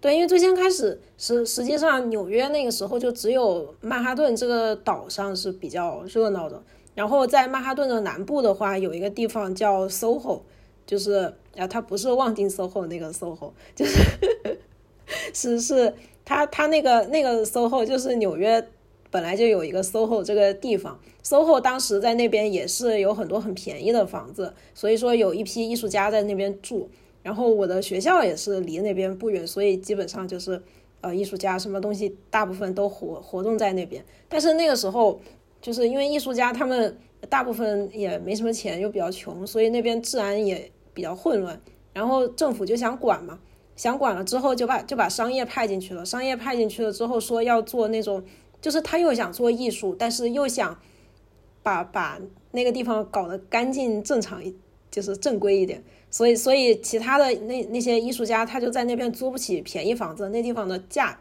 对，因为最先开始实实际上纽约那个时候就只有曼哈顿这个岛上是比较热闹的，然后在曼哈顿的南部的话，有一个地方叫 SOHO，就是啊，它不是望京 SOHO 那个 SOHO，就是 是是它它那个那个 SOHO 就是纽约本来就有一个 SOHO 这个地方，SOHO 当时在那边也是有很多很便宜的房子，所以说有一批艺术家在那边住。然后我的学校也是离那边不远，所以基本上就是，呃，艺术家什么东西大部分都活活动在那边。但是那个时候，就是因为艺术家他们大部分也没什么钱，又比较穷，所以那边治安也比较混乱。然后政府就想管嘛，想管了之后就把就把商业派进去了。商业派进去了之后说要做那种，就是他又想做艺术，但是又想把把那个地方搞得干净正常一，就是正规一点。所以，所以其他的那那些艺术家，他就在那边租不起便宜房子，那地方的价，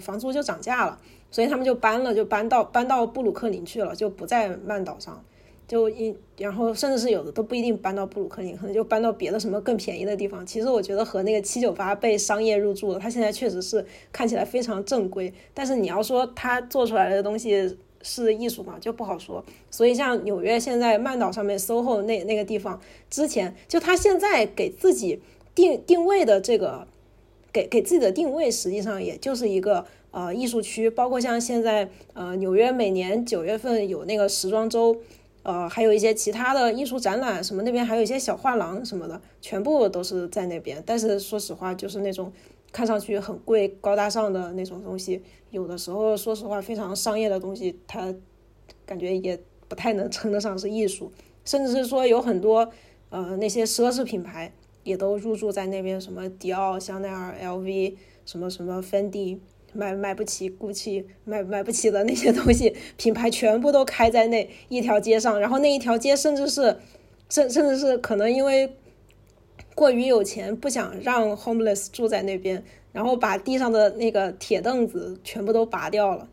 房租就涨价了，所以他们就搬了，就搬到搬到布鲁克林去了，就不在曼岛上，就一，然后甚至是有的都不一定搬到布鲁克林，可能就搬到别的什么更便宜的地方。其实我觉得和那个七九八被商业入驻了，他现在确实是看起来非常正规，但是你要说他做出来的东西。是艺术嘛，就不好说。所以像纽约现在曼岛上面 SOHO 那那个地方，之前就他现在给自己定定位的这个给给自己的定位，实际上也就是一个呃艺术区，包括像现在呃纽约每年九月份有那个时装周，呃还有一些其他的艺术展览什么，那边还有一些小画廊什么的，全部都是在那边。但是说实话，就是那种看上去很贵、高大上的那种东西，有的时候说实话非常商业的东西，它感觉也不太能称得上是艺术，甚至是说有很多呃那些奢侈品牌。也都入驻在那边，什么迪奥、香奈儿、LV，什么什么芬迪，买买不起，GUCCI，买买不起的那些东西，品牌全部都开在那一条街上。然后那一条街甚至是，甚甚至是可能因为过于有钱，不想让 homeless 住在那边，然后把地上的那个铁凳子全部都拔掉了。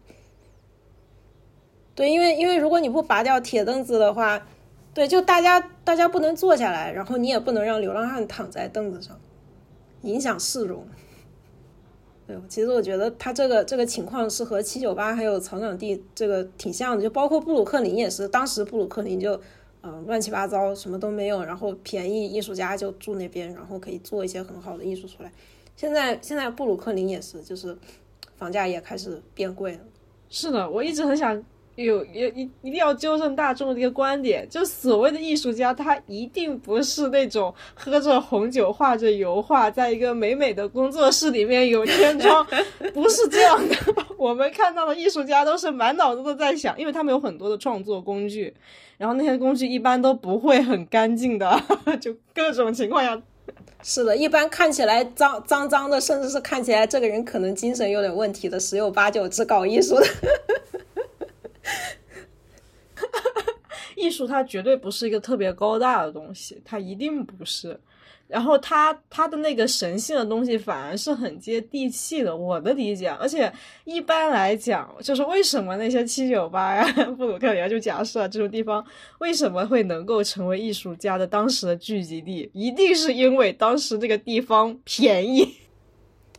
对，因为因为如果你不拔掉铁凳子的话。对，就大家大家不能坐下来，然后你也不能让流浪汉躺在凳子上，影响市容。对，其实我觉得他这个这个情况是和七九八还有草场地这个挺像的，就包括布鲁克林也是，当时布鲁克林就嗯乱七八糟，什么都没有，然后便宜艺术家就住那边，然后可以做一些很好的艺术出来。现在现在布鲁克林也是，就是房价也开始变贵了。是的，我一直很想。有有一一定要纠正大众的一个观点，就所谓的艺术家，他一定不是那种喝着红酒画着油画，在一个美美的工作室里面有天窗，不是这样的。我们看到的艺术家都是满脑子都在想，因为他们有很多的创作工具，然后那些工具一般都不会很干净的，就各种情况下，是的，一般看起来脏脏脏的，甚至是看起来这个人可能精神有点问题的，十有八九是搞艺术的。艺术它绝对不是一个特别高大的东西，它一定不是。然后它它的那个神性的东西反而是很接地气的，我的理解。而且一般来讲，就是为什么那些七九八呀、布鲁克林就假设这种地方为什么会能够成为艺术家的当时的聚集地，一定是因为当时这个地方便宜。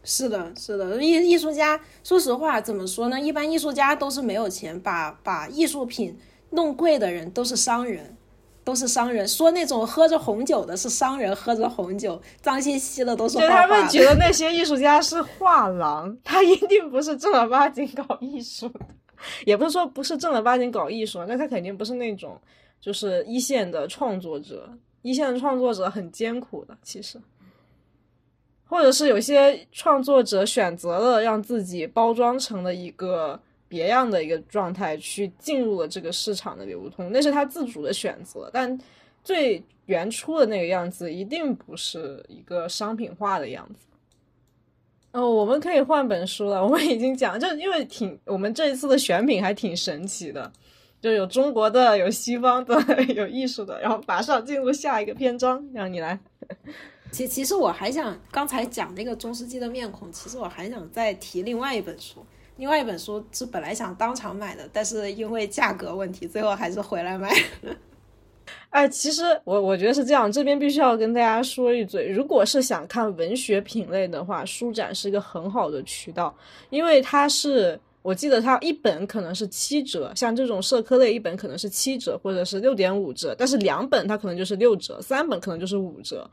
是的，是的，艺艺术家，说实话，怎么说呢？一般艺术家都是没有钱，把把艺术品弄贵的人都是商人，都是商人。说那种喝着红酒的是商人，喝着红酒脏兮兮的都是。对他们觉得那些艺术家是画廊，他一定不是正儿八经搞艺术的，也不是说不是正儿八经搞艺术，那他肯定不是那种就是一线的创作者，一线的创作者很艰苦的，其实。或者是有些创作者选择了让自己包装成了一个别样的一个状态，去进入了这个市场的流通，那是他自主的选择。但最原初的那个样子，一定不是一个商品化的样子。哦，我们可以换本书了。我们已经讲，就因为挺我们这一次的选品还挺神奇的，就有中国的，有西方的，有艺术的，然后马上进入下一个篇章，让你来。其其实我还想刚才讲那个中世纪的面孔，其实我还想再提另外一本书，另外一本书是本来想当场买的，但是因为价格问题，最后还是回来买了。哎，其实我我觉得是这样，这边必须要跟大家说一嘴，如果是想看文学品类的话，书展是一个很好的渠道，因为它是我记得它一本可能是七折，像这种社科类一本可能是七折或者是六点五折，但是两本它可能就是六折，三本可能就是五折。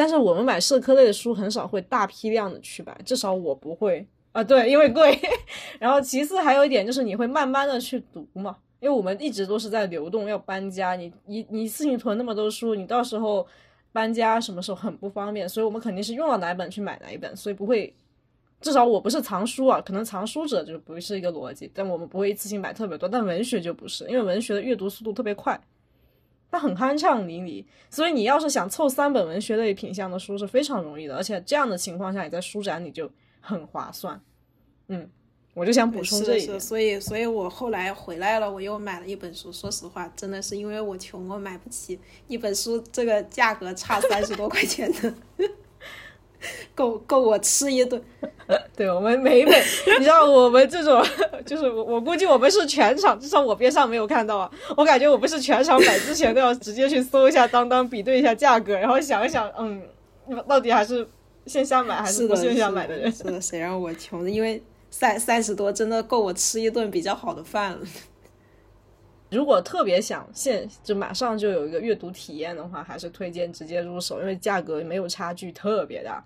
但是我们买社科类的书很少会大批量的去买，至少我不会啊。对，因为贵。然后其次还有一点就是你会慢慢的去读嘛，因为我们一直都是在流动，要搬家，你你你自己囤那么多书，你到时候搬家什么时候很不方便，所以我们肯定是用到哪一本去买哪一本，所以不会。至少我不是藏书啊，可能藏书者就不是一个逻辑，但我们不会一次性买特别多。但文学就不是，因为文学的阅读速度特别快。它很酣畅淋漓，所以你要是想凑三本文学类品相的书是非常容易的，而且这样的情况下你在书展里就很划算。嗯，我就想补充这一点。所以，所以我后来回来了，我又买了一本书。说实话，真的是因为我穷，我买不起一本书，这个价格差三十多块钱的。够够我吃一顿，对我们每一本，你知道我们这种，就是我我估计我们是全场，至少我边上没有看到啊。我感觉我们是全场买之前都要直接去搜一下当当，比对一下价格，然后想一想，嗯，到底还是线下买还是不线下买的人？是的，谁让我穷的？因为三三十多真的够我吃一顿比较好的饭了。如果特别想现就马上就有一个阅读体验的话，还是推荐直接入手，因为价格没有差距特别大。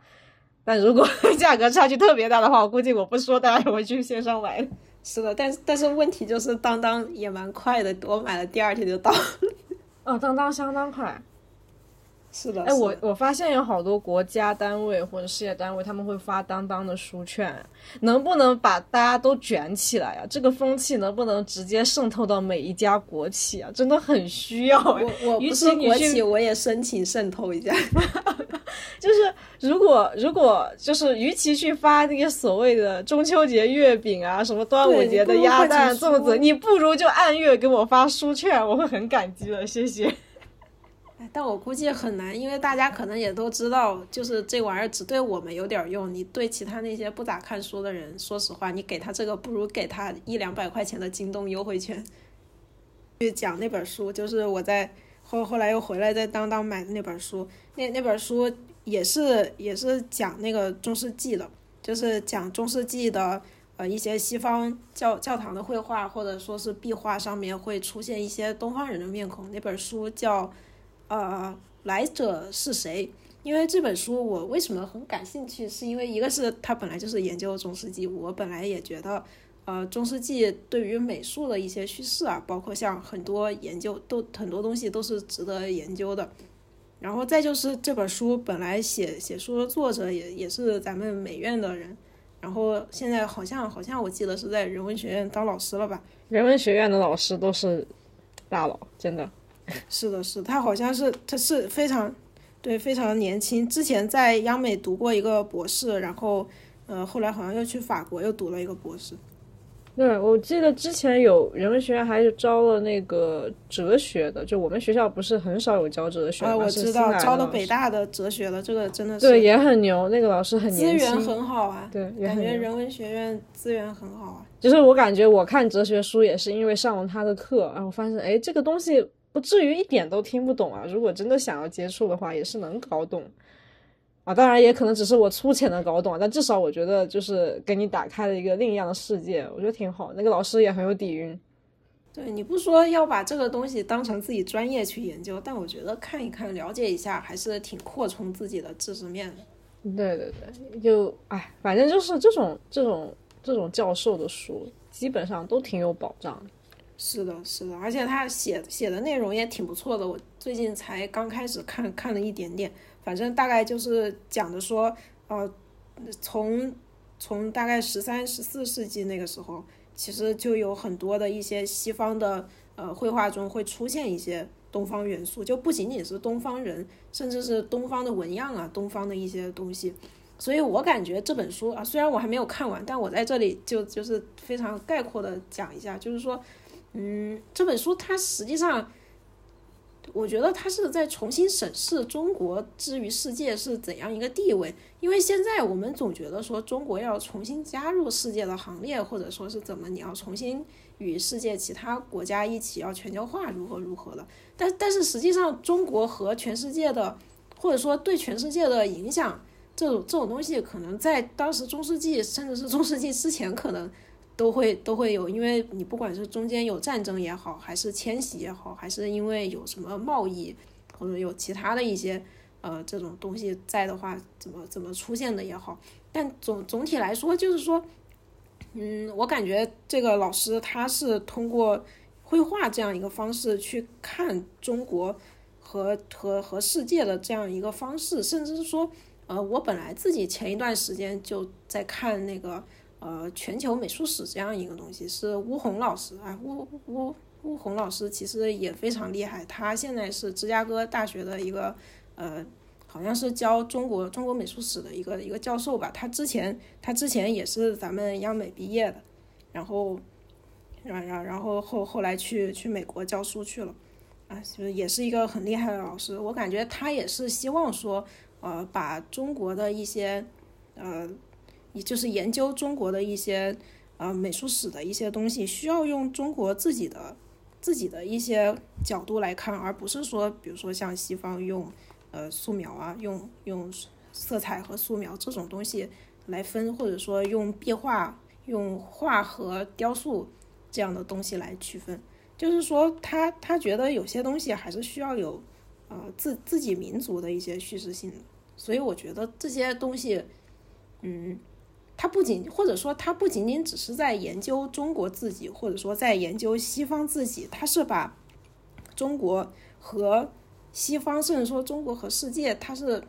但如果价格差距特别大的话，我估计我不说，大家也会去线上买。是的，但但是问题就是当当也蛮快的，我买了第二天就到。哦，当当相当快。是的，哎，我我发现有好多国家单位或者事业单位，他们会发当当的书券，能不能把大家都卷起来啊？这个风气能不能直接渗透到每一家国企啊？真的很需要。我 我不是国企，我也申请渗透一下。就是如果如果就是与其去发那个所谓的中秋节月饼啊，什么端午节的鸭蛋粽子，你不如就按月给我发书券，我会很感激的，谢谢。但我估计很难，因为大家可能也都知道，就是这玩意儿只对我们有点用。你对其他那些不咋看书的人，说实话，你给他这个不如给他一两百块钱的京东优惠券。去讲那本书，就是我在后后来又回来在当当买的那本书，那那本书也是也是讲那个中世纪的，就是讲中世纪的呃一些西方教教堂的绘画或者说是壁画上面会出现一些东方人的面孔。那本书叫。呃，来者是谁？因为这本书我为什么很感兴趣？是因为一个是它本来就是研究中世纪，我本来也觉得，呃，中世纪对于美术的一些叙事啊，包括像很多研究都很多东西都是值得研究的。然后再就是这本书本来写写书的作者也也是咱们美院的人，然后现在好像好像我记得是在人文学院当老师了吧？人文学院的老师都是大佬，真的。是的，是他好像是他是非常对非常年轻，之前在央美读过一个博士，然后呃后来好像又去法国又读了一个博士。对，我记得之前有人文学院还是招了那个哲学的，就我们学校不是很少有教哲学啊，我知道招了北大的哲学的，这个真的是对也很牛，那个老师很资源很好啊，对，感觉人文学院资源很好啊。就是我感觉我看哲学书也是因为上了他的课，然后发现哎这个东西。不至于一点都听不懂啊！如果真的想要接触的话，也是能搞懂啊。当然，也可能只是我粗浅的搞懂，但至少我觉得就是给你打开了一个另一样的世界，我觉得挺好。那个老师也很有底蕴。对你不说要把这个东西当成自己专业去研究，但我觉得看一看、了解一下，还是挺扩充自己的知识面的。对对对，就哎，反正就是这种这种这种教授的书，基本上都挺有保障。是的，是的，而且他写写的内容也挺不错的。我最近才刚开始看，看了一点点，反正大概就是讲的说，呃，从从大概十三、十四世纪那个时候，其实就有很多的一些西方的呃绘画中会出现一些东方元素，就不仅仅是东方人，甚至是东方的纹样啊，东方的一些东西。所以我感觉这本书啊，虽然我还没有看完，但我在这里就就是非常概括的讲一下，就是说。嗯，这本书它实际上，我觉得它是在重新审视中国之于世界是怎样一个地位。因为现在我们总觉得说中国要重新加入世界的行列，或者说是怎么你要重新与世界其他国家一起要全球化如何如何的。但但是实际上，中国和全世界的，或者说对全世界的影响，这种这种东西，可能在当时中世纪，甚至是中世纪之前，可能。都会都会有，因为你不管是中间有战争也好，还是迁徙也好，还是因为有什么贸易或者有其他的一些呃这种东西在的话，怎么怎么出现的也好，但总总体来说就是说，嗯，我感觉这个老师他是通过绘画这样一个方式去看中国和和和世界的这样一个方式，甚至是说，呃，我本来自己前一段时间就在看那个。呃，全球美术史这样一个东西是巫红老师啊，巫巫巫红老师其实也非常厉害，他现在是芝加哥大学的一个呃，好像是教中国中国美术史的一个一个教授吧。他之前他之前也是咱们央美毕业的，然后然然然后后后来去去美国教书去了，啊，就也是一个很厉害的老师。我感觉他也是希望说，呃，把中国的一些呃。也就是研究中国的一些呃美术史的一些东西，需要用中国自己的自己的一些角度来看，而不是说，比如说像西方用呃素描啊，用用色彩和素描这种东西来分，或者说用壁画、用画和雕塑这样的东西来区分。就是说，他他觉得有些东西还是需要有呃自自己民族的一些叙事性的，所以我觉得这些东西。嗯，他不仅或者说他不仅仅只是在研究中国自己，或者说在研究西方自己，他是把中国和西方，甚至说中国和世界，他是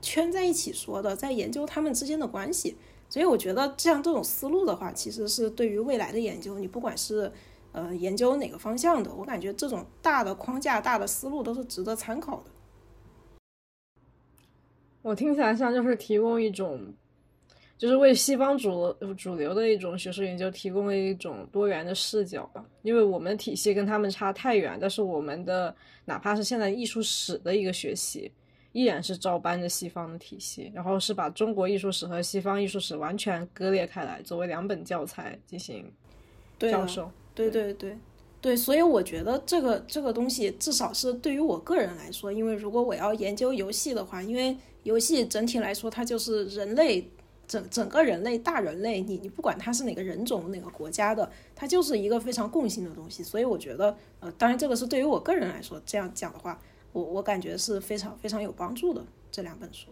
圈在一起说的，在研究他们之间的关系。所以我觉得像这种思路的话，其实是对于未来的研究，你不管是呃研究哪个方向的，我感觉这种大的框架、大的思路都是值得参考的。我听起来像就是提供一种，就是为西方主主流的一种学术研究提供了一种多元的视角吧。因为我们的体系跟他们差太远，但是我们的哪怕是现在艺术史的一个学习，依然是照搬着西方的体系，然后是把中国艺术史和西方艺术史完全割裂开来，作为两本教材进行教授。对对对。对，所以我觉得这个这个东西，至少是对于我个人来说，因为如果我要研究游戏的话，因为游戏整体来说，它就是人类整整个人类大人类，你你不管它是哪个人种、哪个国家的，它就是一个非常共性的东西。所以我觉得，呃，当然这个是对于我个人来说，这样讲的话，我我感觉是非常非常有帮助的这两本书。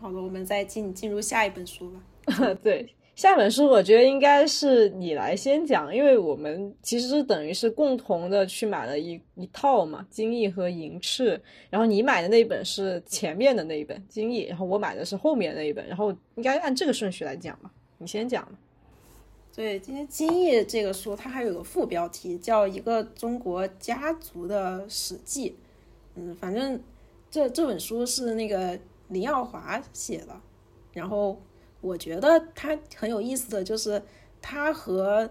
好的，我们再进进入下一本书吧。对。下本书我觉得应该是你来先讲，因为我们其实等于是共同的去买了一一套嘛，《金翼》和《银翅》，然后你买的那一本是前面的那一本《金翼》，然后我买的是后面那一本，然后应该按这个顺序来讲吧，你先讲。对，今天《金翼》这个书它还有个副标题，叫一个中国家族的史记。嗯，反正这这本书是那个林耀华写的，然后。我觉得他很有意思的就是，他和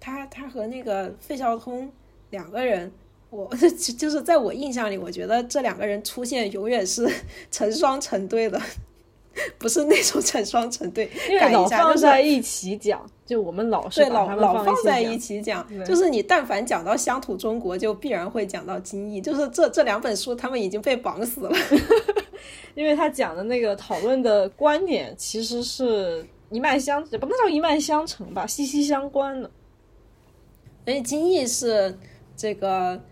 他他和那个费孝通两个人，我 就是在我印象里，我觉得这两个人出现永远是 成双成对的，不是那种成双成对，因为老放在一起讲，就我们老是对老老放在一起讲，就是你但凡讲到乡土中国，就必然会讲到金义，就是这这两本书他们已经被绑死了。因为他讲的那个讨论的观点，其实是一脉相，也不能叫一脉相承吧，息息相关的。所以金逸是这个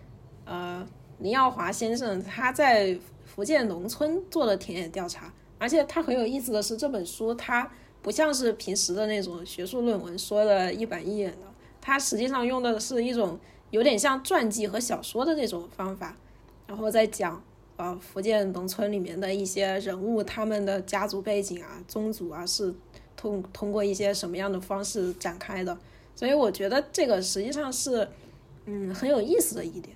呃林耀华先生他在福建农村做的田野调查，而且他很有意思的是，这本书它不像是平时的那种学术论文说的一板一眼的，它实际上用的是一种有点像传记和小说的那种方法，然后再讲。呃，福建农村里面的一些人物，他们的家族背景啊、宗族啊，是通通过一些什么样的方式展开的？所以我觉得这个实际上是，嗯，很有意思的一点，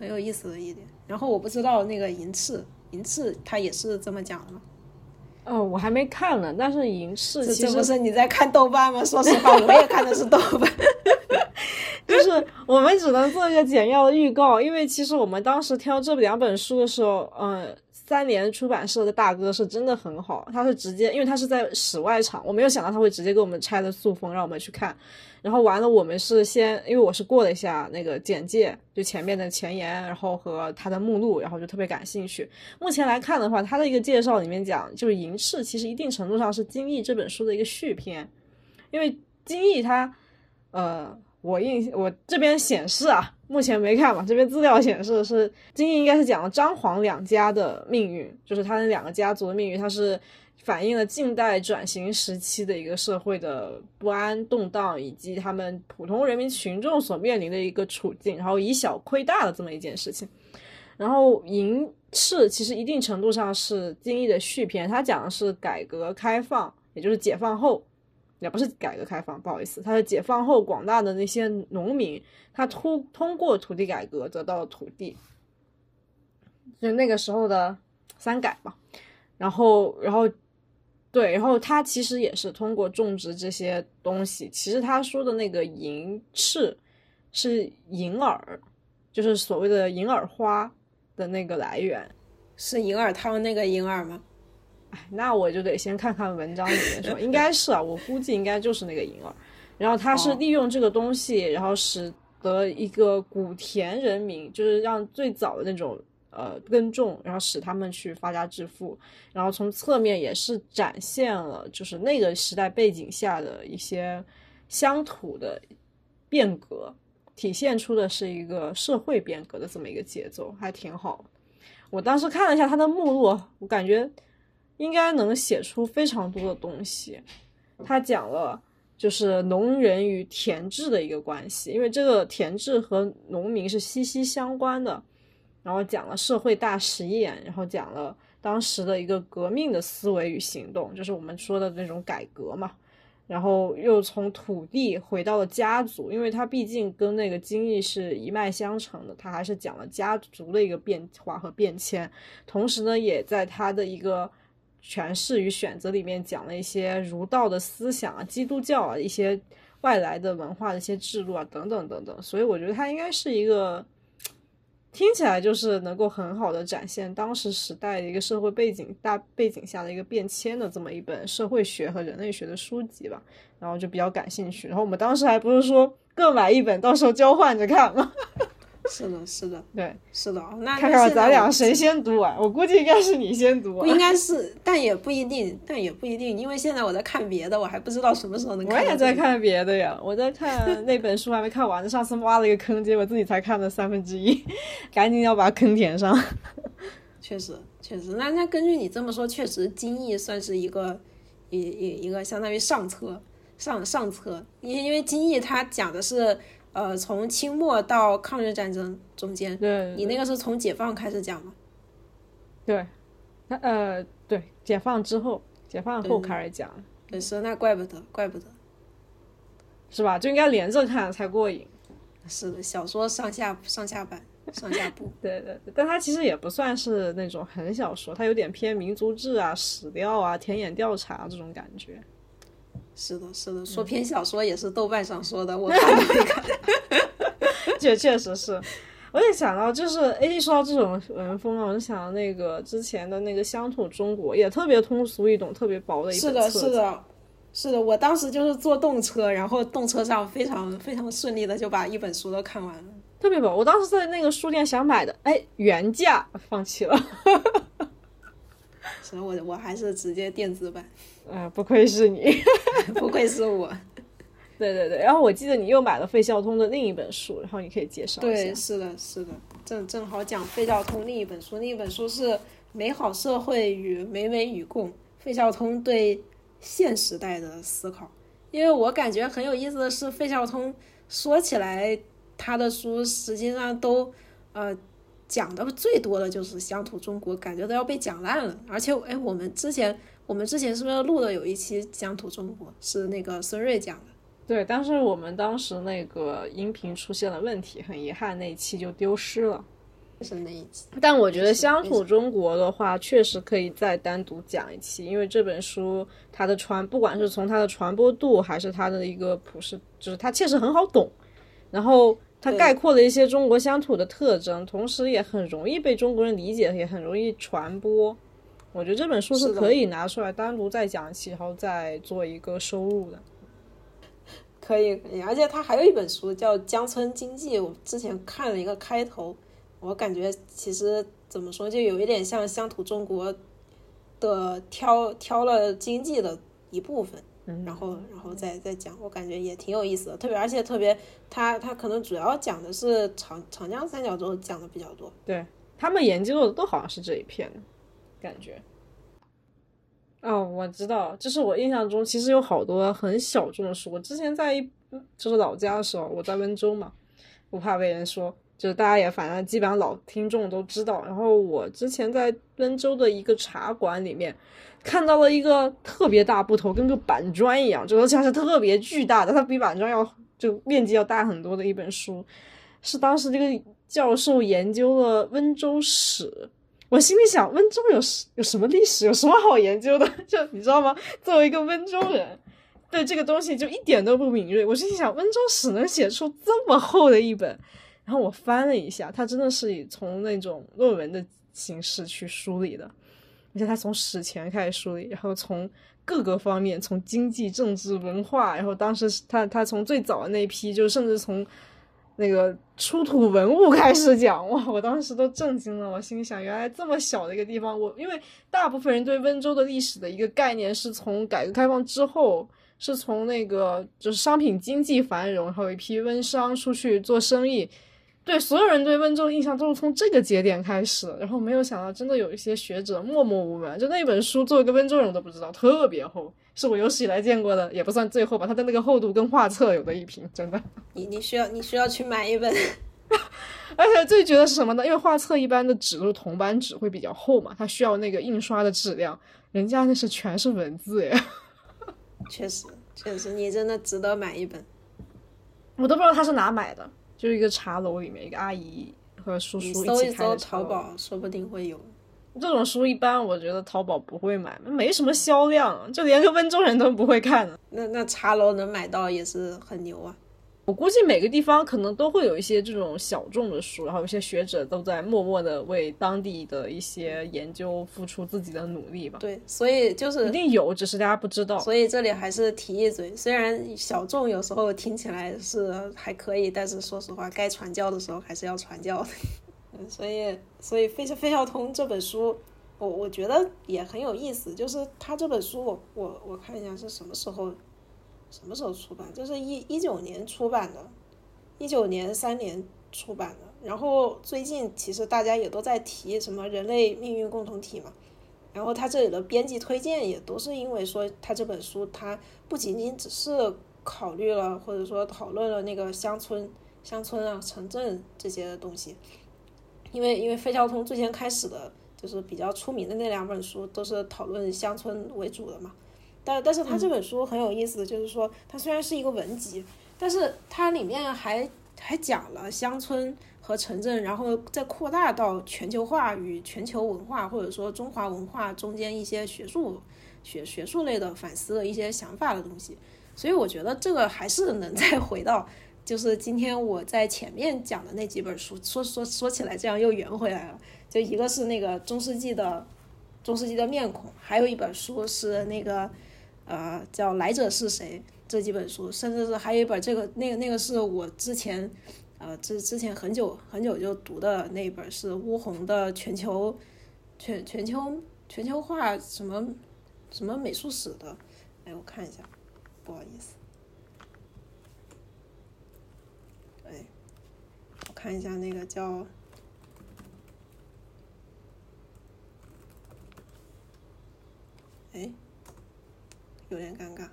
很有意思的一点。然后我不知道那个银翅，银翅他也是这么讲的吗？哦，我还没看呢。但是银翅其实是你在看豆瓣吗？说实话，我也看的是豆瓣。就是我们只能做一个简要的预告，因为其实我们当时挑这两本书的时候，嗯，三联出版社的大哥是真的很好，他是直接，因为他是在室外场，我没有想到他会直接给我们拆了塑封，让我们去看。然后完了，我们是先，因为我是过了一下那个简介，就前面的前言，然后和他的目录，然后就特别感兴趣。目前来看的话，他的一个介绍里面讲，就是《银翅》其实一定程度上是《金翼》这本书的一个续篇，因为《金翼》它，呃。我印我这边显示啊，目前没看嘛。这边资料显示是金翼应该是讲了张黄两家的命运，就是他那两个家族的命运，它是反映了近代转型时期的一个社会的不安动荡，以及他们普通人民群众所面临的一个处境，然后以小窥大的这么一件事情。然后银翅其实一定程度上是金翼的续篇，它讲的是改革开放，也就是解放后。也不是改革开放，不好意思，他是解放后广大的那些农民，他通通过土地改革得到了土地，就那个时候的三改嘛。然后，然后，对，然后他其实也是通过种植这些东西。其实他说的那个银翅是银耳，就是所谓的银耳花的那个来源，是银耳汤那个银耳吗？那我就得先看看文章里面说，应该是啊，我估计应该就是那个银耳，然后他是利用这个东西，然后使得一个古田人民，就是让最早的那种呃耕种，然后使他们去发家致富，然后从侧面也是展现了就是那个时代背景下的一些乡土的变革，体现出的是一个社会变革的这么一个节奏，还挺好。我当时看了一下他的目录，我感觉。应该能写出非常多的东西。他讲了就是农人与田制的一个关系，因为这个田制和农民是息息相关的。然后讲了社会大实验，然后讲了当时的一个革命的思维与行动，就是我们说的那种改革嘛。然后又从土地回到了家族，因为他毕竟跟那个经历是一脉相承的，他还是讲了家族的一个变化和变迁。同时呢，也在他的一个诠释与选择里面讲了一些儒道的思想啊、基督教啊、一些外来的文化的一些制度啊等等等等。所以我觉得它应该是一个。听起来就是能够很好的展现当时时代的一个社会背景大背景下的一个变迁的这么一本社会学和人类学的书籍吧，然后就比较感兴趣。然后我们当时还不是说各买一本，到时候交换着看吗？是的，是的，对，是的。那看看咱俩谁先读完？我估计应该是你先读。不应该是，但也不一定，但也不一定，因为现在我在看别的，我还不知道什么时候能看。我也在看别的呀，我在看那本书还没看完呢。上次挖了一个坑，结果自己才看了三分之一，赶紧要把坑填上。确实，确实。那那根据你这么说，确实金翼算是一个一一一个相当于上册上上册，因因为金翼它讲的是。呃，从清末到抗日战争中间，对你那个是从解放开始讲吗？对，呃，对，解放之后，解放后开始讲。对，是那怪不得，怪不得，是吧？就应该连着看才过瘾。是的，小说上下上下版 上下部。对对，但它其实也不算是那种很小说，它有点偏民族志啊、史料啊、田野调查这种感觉。是的，是的，说篇小说也是豆瓣上说的，我看了一看，确确实是。我也想到，就是哎，说到这种文风啊，我就想到那个之前的那个《乡土中国》，也特别通俗易懂，特别薄的一本。是的，是的，是的。我当时就是坐动车，然后动车上非常非常顺利的就把一本书都看完了，特别薄。我当时在那个书店想买的，哎，原价放弃了。所以我我还是直接电子版。嗯，不愧是你，不愧是我。对对对，然后我记得你又买了费孝通的另一本书，然后你可以介绍一下。对，是的，是的，正正好讲费孝通另一本书，另一本书是《美好社会与美美与共》，费孝通对现时代的思考。因为我感觉很有意思的是，费孝通说起来他的书实际上都呃讲的最多的就是乡土中国，感觉都要被讲烂了。而且哎，我们之前。我们之前是不是录的有一期乡土中国，是那个孙瑞讲的？对，但是我们当时那个音频出现了问题，很遗憾那一期就丢失了。是那一期。但我觉得乡土中国的话，确实可以再单独讲一期，因为这本书它的传，不管是从它的传播度，还是它的一个普世，就是它确实很好懂，然后它概括了一些中国乡土的特征，同时也很容易被中国人理解，也很容易传播。我觉得这本书是可以拿出来单独再讲起，然后再做一个收入的。可以，可以，而且他还有一本书叫《江村经济》，我之前看了一个开头，我感觉其实怎么说，就有一点像乡土中国的挑挑了经济的一部分，然后然后再再讲，我感觉也挺有意思的。特别而且特别，他他可能主要讲的是长长江三角洲讲的比较多。对他们研究的都好像是这一片的。感觉，哦，我知道，就是我印象中其实有好多很小众的书。我之前在一就是老家的时候，我在温州嘛，不怕被人说，就是大家也反正基本上老听众都知道。然后我之前在温州的一个茶馆里面看到了一个特别大布头，跟个板砖一样，就像是特别巨大的，它比板砖要就面积要大很多的一本书，是当时这个教授研究了温州史。我心里想，温州有有什么历史，有什么好研究的？就你知道吗？作为一个温州人，对这个东西就一点都不敏锐。我心里想，温州史能写出这么厚的一本，然后我翻了一下，它真的是以从那种论文的形式去梳理的，而且他从史前开始梳理，然后从各个方面，从经济、政治、文化，然后当时他他从最早的那批，就甚至从。那个出土文物开始讲哇，我当时都震惊了。我心想，原来这么小的一个地方，我因为大部分人对温州的历史的一个概念是从改革开放之后，是从那个就是商品经济繁荣，然后一批温商出去做生意，对所有人对温州的印象都是从这个节点开始，然后没有想到真的有一些学者默默无闻，就那本书作为一个温州人都不知道，特别厚，是我有史以来见过的，也不算最厚吧，它的那个厚度跟画册有的一拼，真的。你你需要你需要去买一本，而且最绝的是什么呢？因为画册一般的纸都是铜版纸，会比较厚嘛，它需要那个印刷的质量，人家那是全是文字耶。确实确实，你真的值得买一本。我都不知道他是哪买的，就是一个茶楼里面一个阿姨和叔叔一搜一搜起开的茶楼。淘宝，说不定会有。这种书一般我觉得淘宝不会买，没什么销量，就连个温州人都不会看的。那那茶楼能买到也是很牛啊。我估计每个地方可能都会有一些这种小众的书，然后有些学者都在默默的为当地的一些研究付出自己的努力吧。对，所以就是一定有，只是大家不知道。所以这里还是提一嘴，虽然小众有时候听起来是还可以，但是说实话，该传教的时候还是要传教的。所以，所以费费孝通这本书，我我觉得也很有意思。就是他这本书我，我我看一下是什么时候，什么时候出版？就是一一九年出版的，一九年三年出版的。然后最近其实大家也都在提什么人类命运共同体嘛。然后他这里的编辑推荐也都是因为说他这本书，他不仅仅只是考虑了或者说讨论了那个乡村、乡村啊、城镇这些东西，因为因为费孝通最先开始的就是比较出名的那两本书都是讨论乡村为主的嘛，但但是他这本书很有意思，就是说它虽然是一个文集，但是它里面还还讲了乡村和城镇，然后再扩大到全球化与全球文化，或者说中华文化中间一些学术学学术类的反思的一些想法的东西。所以我觉得这个还是能再回到，就是今天我在前面讲的那几本书，说说说起来这样又圆回来了。就一个是那个中世纪的中世纪的面孔，还有一本书是那个呃叫来者是谁这几本书，甚至是还有一本这个那个那个是我之前呃之之前很久很久就读的那一本是乌宏的全球全全球全球化什么什么美术史的，哎我看一下，不好意思，哎我看一下那个叫。哎，有点尴尬。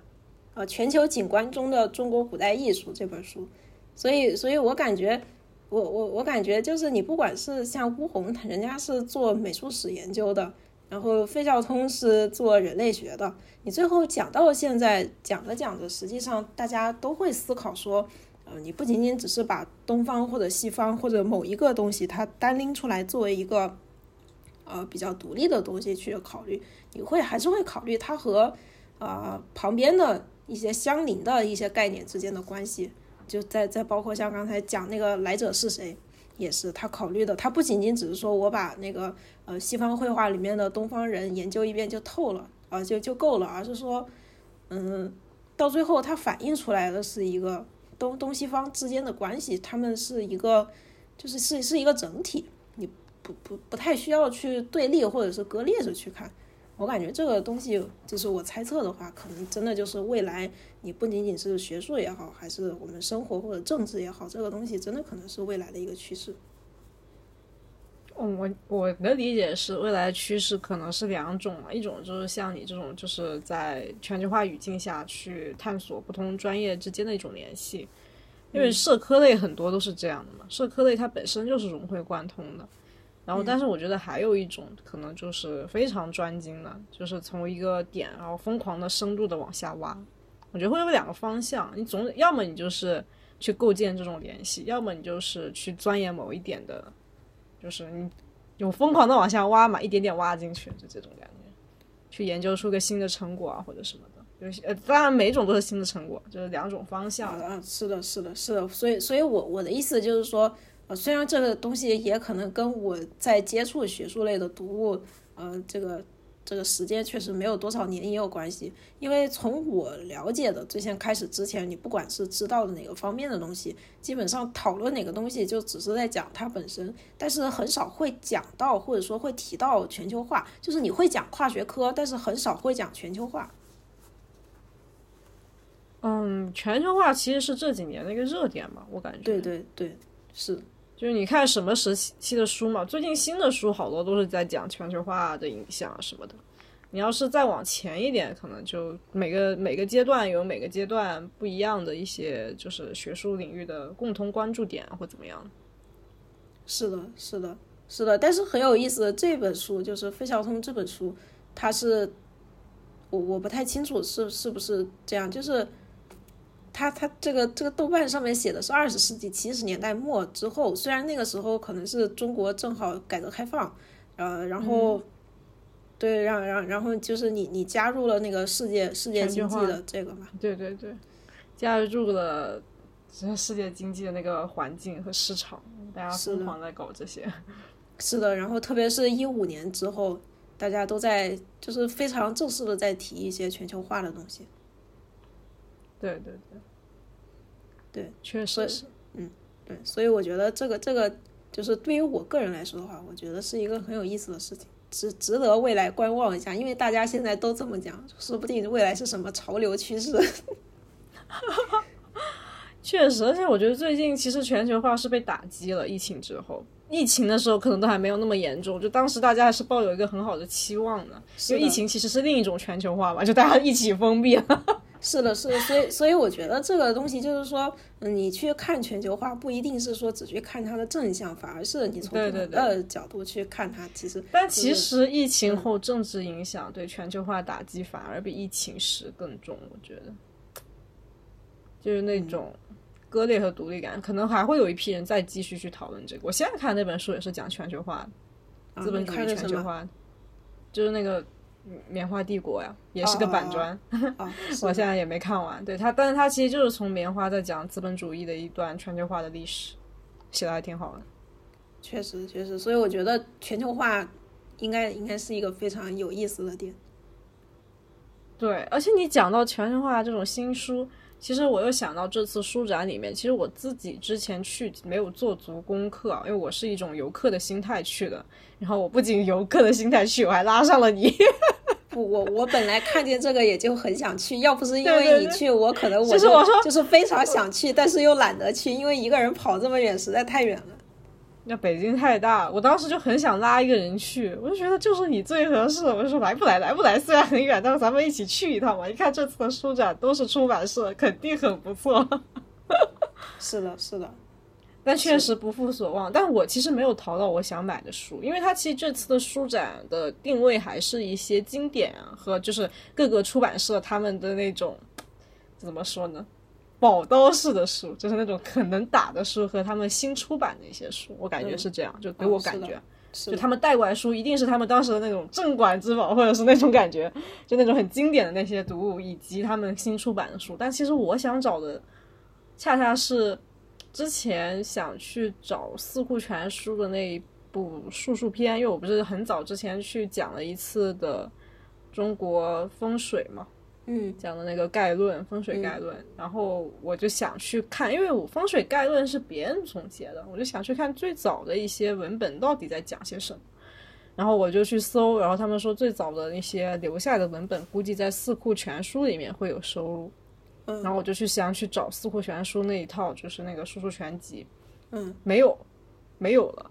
呃，全球景观中的中国古代艺术这本书，所以，所以我感觉，我我我感觉就是你不管是像乌宏，人家是做美术史研究的，然后费孝通是做人类学的，你最后讲到现在讲着讲着，实际上大家都会思考说，你不仅仅只是把东方或者西方或者某一个东西它单拎出来作为一个。呃，比较独立的东西去考虑，你会还是会考虑它和呃旁边的一些相邻的一些概念之间的关系，就在在包括像刚才讲那个来者是谁，也是他考虑的，他不仅仅只是说我把那个呃西方绘画里面的东方人研究一遍就透了啊就就够了，而是说嗯到最后它反映出来的是一个东东西方之间的关系，他们是一个就是是是一个整体。你不不不太需要去对立或者是割裂着去看，我感觉这个东西就是我猜测的话，可能真的就是未来你不仅仅是学术也好，还是我们生活或者政治也好，这个东西真的可能是未来的一个趋势。嗯，我我的理解是，未来趋势可能是两种嘛，一种就是像你这种，就是在全球化语境下去探索不同专业之间的一种联系，因为社科类很多都是这样的嘛，社科类它本身就是融会贯通的。然后，但是我觉得还有一种可能就是非常专精的，就是从一个点，然后疯狂的、深度的往下挖。我觉得会有两个方向，你总要么你就是去构建这种联系，要么你就是去钻研某一点的，就是你有疯狂的往下挖嘛，一点点挖进去，就这种感觉，去研究出个新的成果啊或者什么的。有些呃，当然每种都是新的成果，就是两种方向。啊，是的，是的，是的。所以，所以我我的意思就是说。呃，虽然这个东西也可能跟我在接触学术类的读物，呃，这个这个时间确实没有多少年也有关系。因为从我了解的最先开始之前，你不管是知道的哪个方面的东西，基本上讨论哪个东西就只是在讲它本身，但是很少会讲到或者说会提到全球化。就是你会讲跨学科，但是很少会讲全球化。嗯，全球化其实是这几年的一个热点嘛，我感觉。对对对，是。就是你看什么时期的书嘛，最近新的书好多都是在讲全球化的影响什么的。你要是再往前一点，可能就每个每个阶段有每个阶段不一样的一些，就是学术领域的共同关注点或怎么样。是的，是的，是的。但是很有意思的这本书，就是费孝通这本书，他是我我不太清楚是是不是这样，就是他他这个这个豆瓣上面写的是二十世纪七十年代末之后，虽然那个时候可能是中国正好改革开放，呃，然后。对，然然然后就是你你加入了那个世界世界经济的这个嘛？对对对，加入了这世界经济的那个环境和市场，大家疯狂在搞这些。是的，然后特别是一五年之后，大家都在就是非常正式的在提一些全球化的东西。对对对，对，确实是，嗯，对，所以我觉得这个这个就是对于我个人来说的话，我觉得是一个很有意思的事情。值值得未来观望一下，因为大家现在都这么讲，说不定未来是什么潮流趋势。确实，而且我觉得最近其实全球化是被打击了。疫情之后，疫情的时候可能都还没有那么严重，就当时大家还是抱有一个很好的期望的，因为疫情其实是另一种全球化嘛，就大家一起封闭了。是的，是的，所以，所以我觉得这个东西就是说，嗯，你去看全球化，不一定是说只去看它的正向，反而是你从不同的角度去看它。其实，但其实疫情后政治影响对全球化打击反而比疫情时更重，我觉得，就是那种割裂和独立感，可能还会有一批人再继续去讨论这个。我现在看那本书也是讲全球化，资本主义全球化，就是那个。棉花帝国呀，也是个板砖。我现在也没看完。对他，但是他其实就是从棉花在讲资本主义的一段全球化的历史，写的还挺好的。确实，确实，所以我觉得全球化应该应该是一个非常有意思的点。对，而且你讲到全球化这种新书，其实我又想到这次书展里面，其实我自己之前去没有做足功课，因为我是一种游客的心态去的。然后我不仅游客的心态去，我还拉上了你。不，我我本来看见这个也就很想去，要不是因为你去，我可能我就是我说就是非常想去，但是又懒得去，因为一个人跑这么远实在太远了。那北京太大，我当时就很想拉一个人去，我就觉得就是你最合适，我就说来不来，来不来？虽然很远，但是咱们一起去一趟嘛。一看这次的书展都是出版社，肯定很不错。是的，是的。但确实不负所望，但我其实没有淘到我想买的书，因为它其实这次的书展的定位还是一些经典啊和就是各个出版社他们的那种怎么说呢，宝刀式的书，就是那种很能打的书和他们新出版的一些书，我感觉是这样，就给我感觉，就他们带过来书一定是他们当时的那种镇馆之宝，或者是那种感觉，就那种很经典的那些读物以及他们新出版的书，但其实我想找的恰恰是。之前想去找《四库全书》的那一部术数篇，因为我不是很早之前去讲了一次的中国风水嘛，嗯，讲的那个概论，风水概论，然后我就想去看，因为我风水概论是别人总结的，我就想去看最早的一些文本到底在讲些什么，然后我就去搜，然后他们说最早的那些留下的文本，估计在《四库全书》里面会有收录。然后我就去想去找《四库全书》那一套，就是那个《书书全集》，嗯，没有，没有了，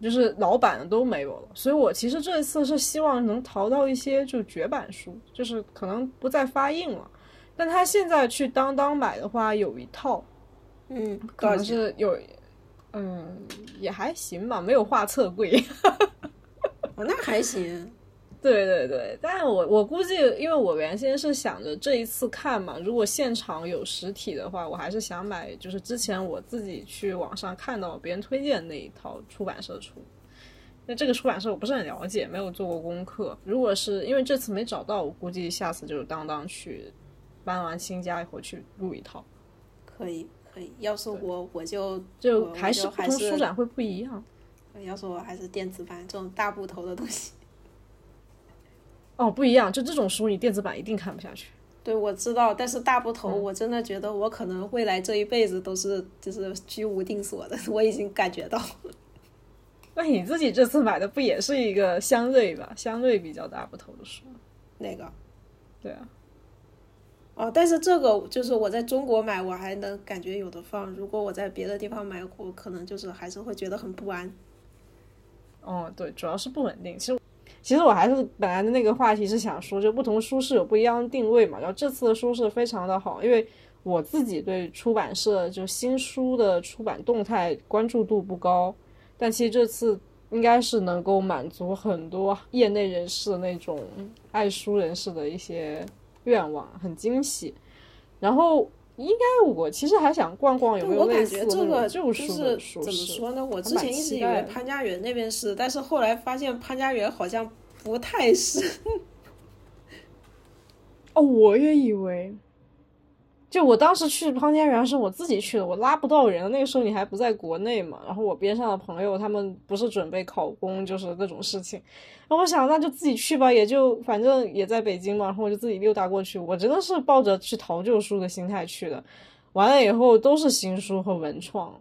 就是老版的都没有了。所以我其实这一次是希望能淘到一些就绝版书，就是可能不再发印了。但他现在去当当买的话，有一套，嗯，可能是有，嗯，也还行吧，没有画册贵。哦，那还行。对对对，但我我估计，因为我原先是想着这一次看嘛，如果现场有实体的话，我还是想买，就是之前我自己去网上看到别人推荐那一套出版社出。那这个出版社我不是很了解，没有做过功课。如果是因为这次没找到，我估计下次就是当当去搬完新家以后去录一套。可以可以，要是我我就就还是不同书展会不一样。要是我还是电子版这种大部头的东西。哦，不一样，就这种书，你电子版一定看不下去。对，我知道，但是大部头，我真的觉得我可能未来这一辈子都是就是居无定所的，我已经感觉到。那你自己这次买的不也是一个相对吧，相对比较大部头的书？那个？对啊，哦，但是这个就是我在中国买，我还能感觉有的放。如果我在别的地方买，我可能就是还是会觉得很不安。哦，对，主要是不稳定。其实，其实我还是本来的那个话题是想说，就不同书市有不一样的定位嘛。然后这次的书是非常的好，因为我自己对出版社就新书的出版动态关注度不高，但其实这次应该是能够满足很多业内人士的那种爱书人士的一些。愿望很惊喜，然后应该我其实还想逛逛有没有类似的这个就是怎么说呢？我之前一直以为潘家园那边是，但是后来发现潘家园好像不太是。哦，我也以为。就我当时去潘家园是我自己去的，我拉不到人。那个时候你还不在国内嘛，然后我边上的朋友他们不是准备考公，就是各种事情。然后我想那就自己去吧，也就反正也在北京嘛，然后我就自己溜达过去。我真的是抱着去淘旧书的心态去的，完了以后都是新书和文创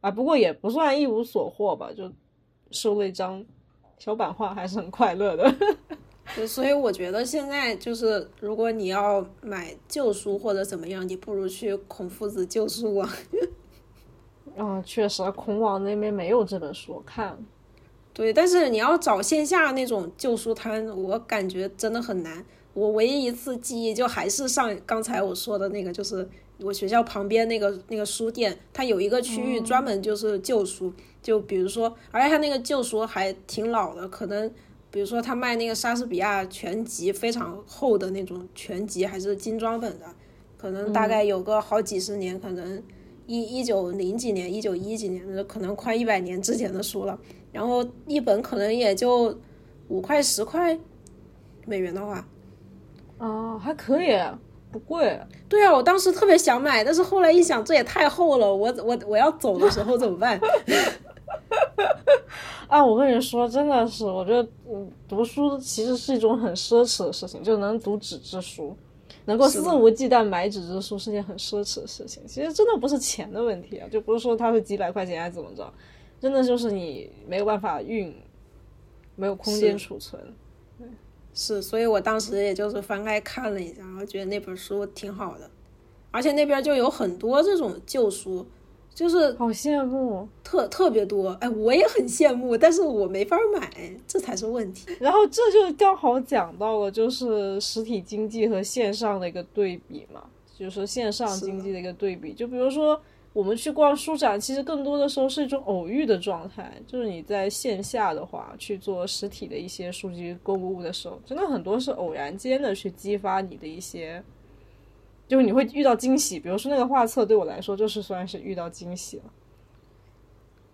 啊，不过也不算一无所获吧，就收了一张小版画，还是很快乐的。对，所以我觉得现在就是，如果你要买旧书或者怎么样，你不如去孔夫子旧书网。啊，确实，孔网那边没有这本书看。对，但是你要找线下那种旧书摊，我感觉真的很难。我唯一一次记忆就还是上刚才我说的那个，就是我学校旁边那个那个书店，它有一个区域专门就是旧书，就比如说，而且它那个旧书还挺老的，可能。比如说，他卖那个莎士比亚全集，非常厚的那种全集，还是精装本的，可能大概有个好几十年，可能一一九零几年、一九一几年的，可能快一百年之前的书了。然后一本可能也就五块十块美元的话，哦，还可以，不贵。对啊，我当时特别想买，但是后来一想，这也太厚了，我我我要走的时候怎么办？啊，我跟你说，真的是，我觉得，嗯，读书其实是一种很奢侈的事情，就能读纸质书，能够肆无忌惮买纸质书是件很奢侈的事情。其实真的不是钱的问题啊，就不是说它是几百块钱还是怎么着，真的就是你没有办法运，没有空间储存。是，所以我当时也就是翻开看了一下，然后觉得那本书挺好的，而且那边就有很多这种旧书。就是好羡慕，特特别多，哎，我也很羡慕，但是我没法买，这才是问题。然后这就刚好讲到了，就是实体经济和线上的一个对比嘛，就是线上经济的一个对比。就比如说我们去逛书展，其实更多的时候是一种偶遇的状态，就是你在线下的话去做实体的一些数据购物的时候，真的很多是偶然间的去激发你的一些。就是你会遇到惊喜，比如说那个画册，对我来说就是算是遇到惊喜了。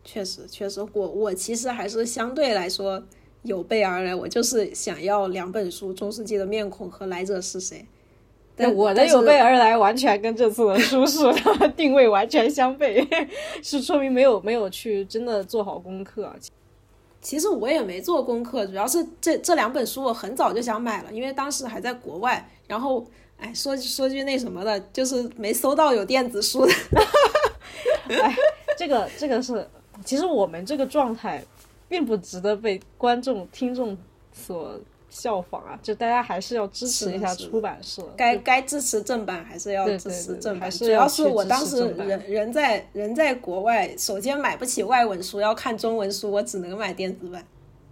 确实，确实，我我其实还是相对来说有备而来，我就是想要两本书，《中世纪的面孔》和《来者是谁》。但我的有备而来完全跟这次的书是 定位完全相悖，是说明没有没有去真的做好功课。其实我也没做功课，主要是这这两本书我很早就想买了，因为当时还在国外，然后。哎，说说句那什么的，就是没搜到有电子书的。哎，这个这个是，其实我们这个状态，并不值得被观众听众所效仿啊！就大家还是要支持一下出版社，该该支持正版还是要支持正版。主要是我当时人人在人在国外，首先买不起外文书，要看中文书，我只能买电子版。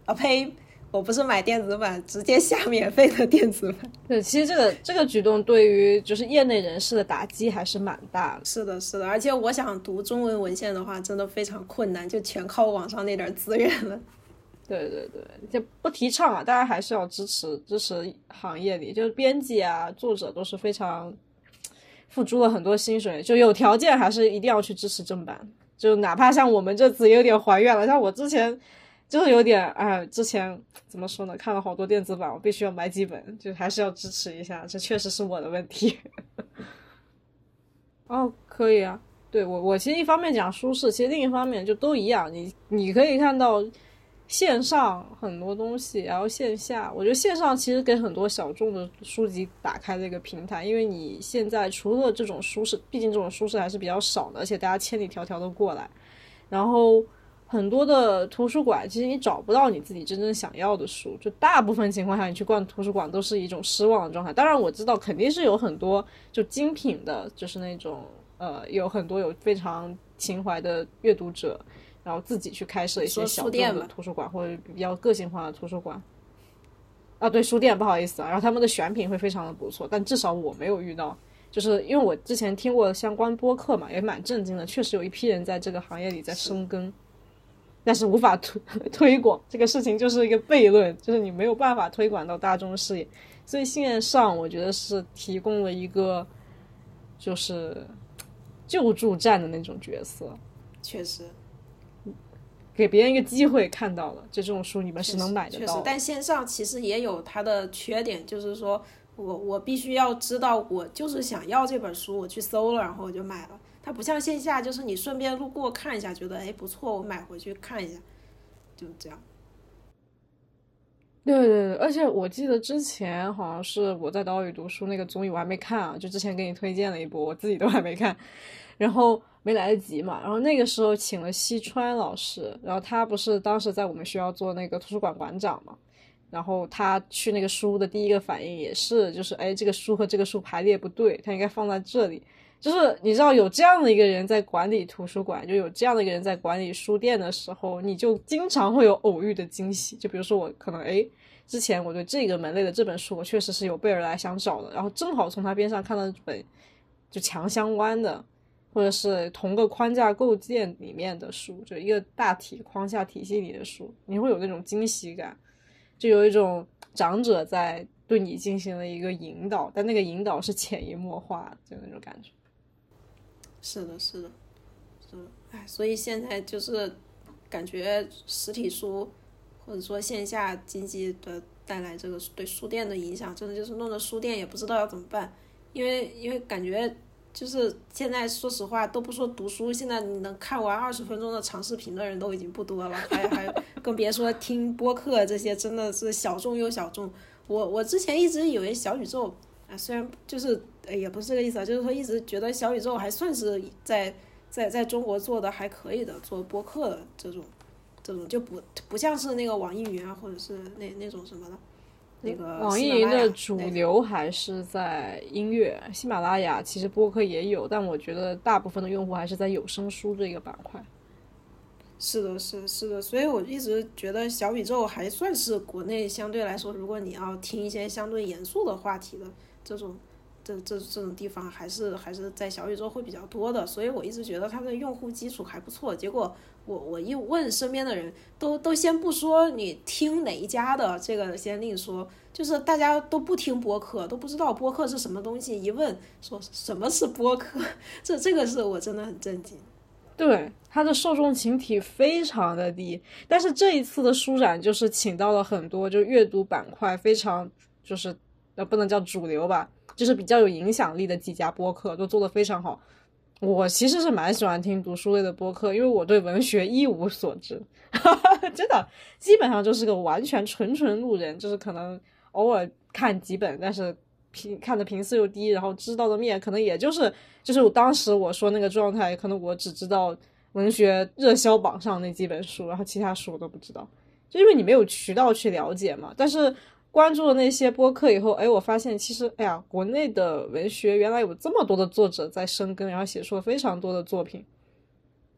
啊呸！我不是买电子版，直接下免费的电子版。对，其实这个这个举动对于就是业内人士的打击还是蛮大的。是的，是的，而且我想读中文文献的话，真的非常困难，就全靠网上那点资源了。对对对，就不提倡啊，大家还是要支持支持行业里，就是编辑啊、作者都是非常付出了很多薪水，就有条件还是一定要去支持正版，就哪怕像我们这次有点还愿了，像我之前。就是有点哎，之前怎么说呢？看了好多电子版，我必须要买几本，就还是要支持一下。这确实是我的问题。哦，可以啊。对我，我其实一方面讲舒适，其实另一方面就都一样。你你可以看到线上很多东西，然后线下，我觉得线上其实给很多小众的书籍打开了一个平台，因为你现在除了这种舒适，毕竟这种舒适还是比较少的，而且大家千里迢迢的过来，然后。很多的图书馆，其实你找不到你自己真正想要的书，就大部分情况下，你去逛图书馆都是一种失望的状态。当然，我知道肯定是有很多就精品的，就是那种呃，有很多有非常情怀的阅读者，然后自己去开设一些小众的图书馆或者比较个性化的图书馆。啊，对，书店不好意思啊，然后他们的选品会非常的不错，但至少我没有遇到。就是因为我之前听过相关播客嘛，也蛮震惊的。确实有一批人在这个行业里在深耕，但是无法推 推广这个事情，就是一个悖论，就是你没有办法推广到大众视野。所以线上我觉得是提供了一个就是救助站的那种角色，确实给别人一个机会看到了，就这种书你们是能买得到。但线上其实也有它的缺点，就是说。我我必须要知道，我就是想要这本书，我去搜了，然后我就买了。它不像线下，就是你顺便路过看一下，觉得哎不错，我买回去看一下，就这样。对对对，而且我记得之前好像是我在岛屿读书那个综艺，我还没看啊，就之前给你推荐了一波，我自己都还没看，然后没来得及嘛。然后那个时候请了西川老师，然后他不是当时在我们学校做那个图书馆馆长嘛。然后他去那个书的第一个反应也是，就是哎，这个书和这个书排列不对，它应该放在这里。就是你知道有这样的一个人在管理图书馆，就有这样的一个人在管理书店的时候，你就经常会有偶遇的惊喜。就比如说我可能哎，之前我对这个门类的这本书，我确实是有备而来想找的，然后正好从他边上看到一本就强相关的，或者是同个框架构建里面的书，就一个大体框架体系里的书，你会有那种惊喜感。就有一种长者在对你进行了一个引导，但那个引导是潜移默化，就那种感觉。是的，是的，是的，哎，所以现在就是感觉实体书或者说线下经济的带来这个对书店的影响，真的就是弄得书店也不知道要怎么办，因为因为感觉。就是现在，说实话都不说读书，现在你能看完二十分钟的长视频的人都已经不多了，还还 更别说听播客这些，真的是小众又小众。我我之前一直以为小宇宙啊，虽然就是也不是这个意思啊，就是说一直觉得小宇宙还算是在在在中国做的还可以的，做播客的这种这种就不不像是那个网易云啊，或者是那那种什么的。那个网易云的主流还是在音乐，喜马拉雅其实播客也有，但我觉得大部分的用户还是在有声书这个板块。是的，是的，是的，所以我一直觉得小宇宙还算是国内相对来说，如果你要听一些相对严肃的话题的这种。这这这种地方还是还是在小宇宙会比较多的，所以我一直觉得它的用户基础还不错。结果我我一问身边的人，都都先不说你听哪一家的，这个先另说，就是大家都不听播客，都不知道播客是什么东西。一问说什么是播客，这这个是我真的很震惊。对，它的受众群体非常的低，但是这一次的书展就是请到了很多就阅读板块非常就是呃不能叫主流吧。就是比较有影响力的几家播客都做得非常好，我其实是蛮喜欢听读书类的播客，因为我对文学一无所知，真的基本上就是个完全纯纯路人，就是可能偶尔看几本，但是频看的频次又低，然后知道的面可能也就是就是我当时我说那个状态，可能我只知道文学热销榜上那几本书，然后其他书我都不知道，就因为你没有渠道去了解嘛，但是。关注了那些播客以后，哎，我发现其实，哎呀，国内的文学原来有这么多的作者在深耕，然后写出了非常多的作品，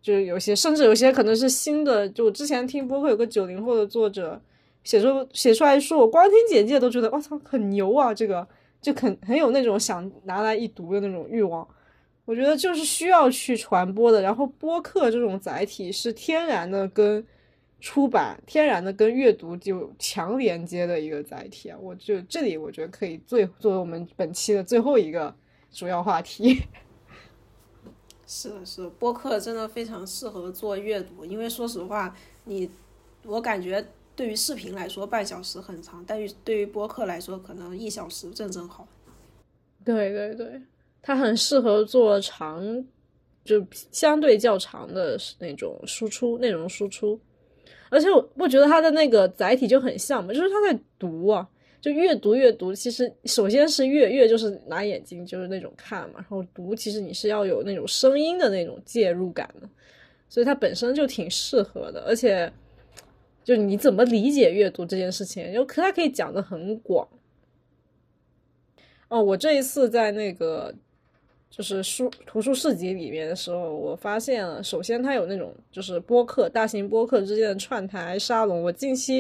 就是有些甚至有些可能是新的。就我之前听播客有个九零后的作者写出写出来说，我光听简介都觉得，我操，很牛啊！这个就很很有那种想拿来一读的那种欲望。我觉得就是需要去传播的。然后播客这种载体是天然的跟。出版天然的跟阅读就强连接的一个载体啊，我就这里我觉得可以最作为我们本期的最后一个主要话题。是的，是的，播客真的非常适合做阅读，因为说实话，你我感觉对于视频来说半小时很长，但于对于播客来说可能一小时正正好。对对对，它很适合做长，就相对较长的那种输出内容输出。而且我不觉得他的那个载体就很像嘛，就是他在读啊，就越读越读。其实首先是阅阅，就是拿眼睛就是那种看嘛，然后读其实你是要有那种声音的那种介入感的。所以它本身就挺适合的，而且就你怎么理解阅读这件事情，就可它可以讲的很广。哦，我这一次在那个就是书图书市集里面的时候，我发现了，首先它有那种就是播客大型播客之间的串台沙龙。我近期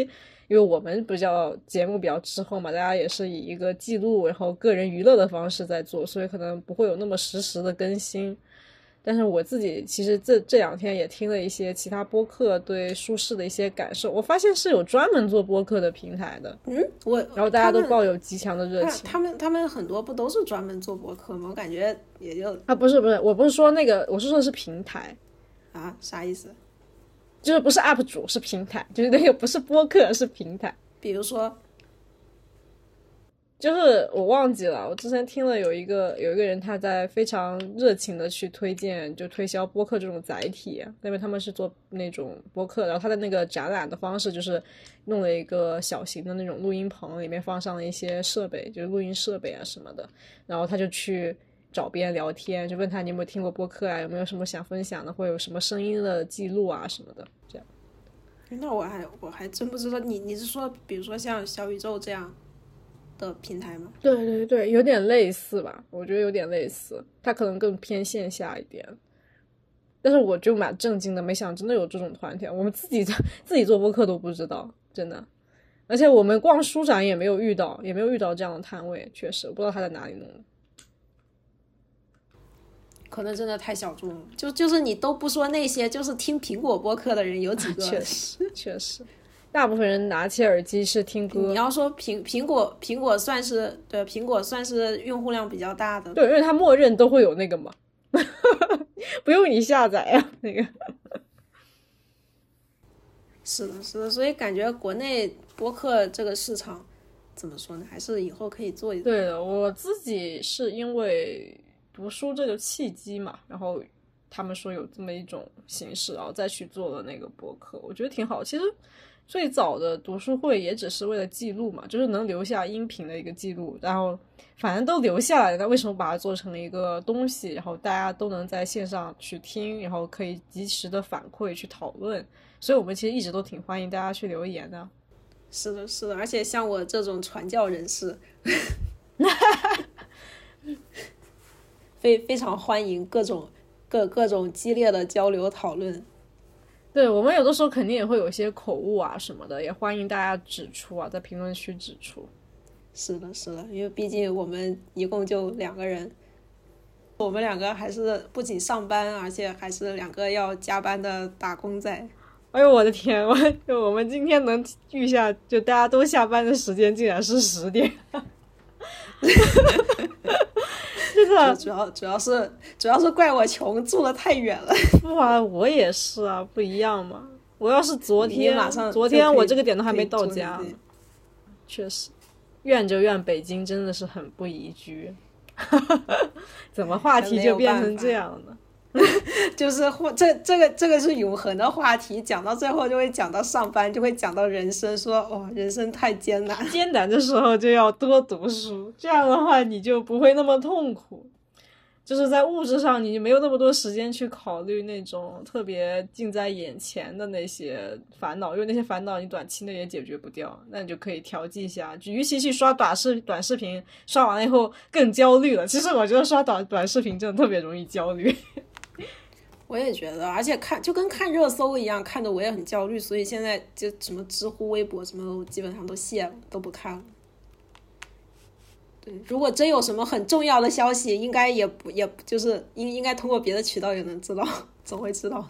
因为我们比较节目比较滞后嘛，大家也是以一个记录然后个人娱乐的方式在做，所以可能不会有那么实时的更新。但是我自己其实这这两天也听了一些其他播客对舒适的一些感受，我发现是有专门做播客的平台的，嗯，我然后大家都抱有极强的热情。他们他们很多不都是专门做播客吗？我感觉也就啊，不是不是，我不是说那个，我是说的是平台啊，啥意思？就是不是 UP 主，是平台，就是那个不是播客，是平台。比如说。就是我忘记了，我之前听了有一个有一个人他在非常热情的去推荐，就推销播客这种载体，因为他们是做那种播客，然后他的那个展览的方式就是弄了一个小型的那种录音棚，里面放上了一些设备，就是录音设备啊什么的，然后他就去找别人聊天，就问他你有没有听过播客啊，有没有什么想分享的，或有什么声音的记录啊什么的，这样。那我还我还真不知道，你你是说比如说像小宇宙这样？的平台吗？对对对，有点类似吧，我觉得有点类似，它可能更偏线下一点。但是我就蛮震惊的，没想真的有这种团体，我们自己 自己做播客都不知道，真的。而且我们逛书展也没有遇到，也没有遇到这样的摊位，确实不知道他在哪里弄的。可能真的太小众了，就就是你都不说那些，就是听苹果播客的人有几个？确实，确实。大部分人拿起耳机是听歌。你要说苹苹果苹果算是对苹果算是用户量比较大的，对，因为它默认都会有那个嘛，不用你下载啊，那个。是的，是的，所以感觉国内播客这个市场怎么说呢？还是以后可以做一做。对的，我自己是因为读书这个契机嘛，然后他们说有这么一种形式，然后再去做了那个播客，我觉得挺好。其实。最早的读书会也只是为了记录嘛，就是能留下音频的一个记录，然后反正都留下来了，那为什么把它做成了一个东西，然后大家都能在线上去听，然后可以及时的反馈去讨论？所以我们其实一直都挺欢迎大家去留言的。是的，是的，而且像我这种传教人士，非非常欢迎各种各各种激烈的交流讨论。对我们有的时候肯定也会有一些口误啊什么的，也欢迎大家指出啊，在评论区指出。是的，是的，因为毕竟我们一共就两个人，我们两个还是不仅上班，而且还是两个要加班的打工仔。哎呦我的天，我就我们今天能遇下，就大家都下班的时间竟然是十点。主要主要是主要是怪我穷，住的太远了。不啊，我也是啊，不一样嘛。我要是昨天马上，昨天我这个点都还没到家。确实，怨就怨北京真的是很不宜居。怎么话题就变成这样了？就是或这这个这个是永恒的话题，讲到最后就会讲到上班，就会讲到人生，说哦，人生太艰难，艰难的时候就要多读书，这样的话你就不会那么痛苦。就是在物质上，你就没有那么多时间去考虑那种特别近在眼前的那些烦恼，因为那些烦恼你短期内也解决不掉，那你就可以调剂一下。就与其去刷短视短视频，刷完了以后更焦虑了。其实我觉得刷短短视频真的特别容易焦虑。我也觉得，而且看就跟看热搜一样，看的我也很焦虑，所以现在就什么知乎、微博什么，基本上都卸了，都不看了。对，如果真有什么很重要的消息，应该也不也就是应应该通过别的渠道也能知道，总会知道。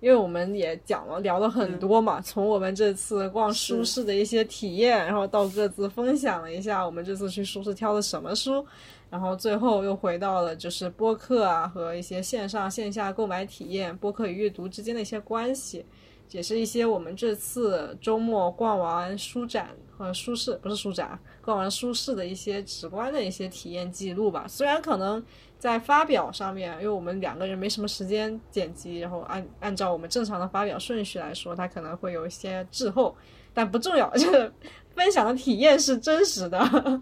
因为我们也讲了聊了很多嘛，从我们这次逛书市的一些体验，然后到各自分享了一下我们这次去书市挑的什么书。然后最后又回到了就是播客啊和一些线上线下购买体验，播客与阅读之间的一些关系，也是一些我们这次周末逛完书展和书市不是书展，逛完书市的一些直观的一些体验记录吧。虽然可能在发表上面，因为我们两个人没什么时间剪辑，然后按按照我们正常的发表顺序来说，它可能会有一些滞后，但不重要，就是分享的体验是真实的。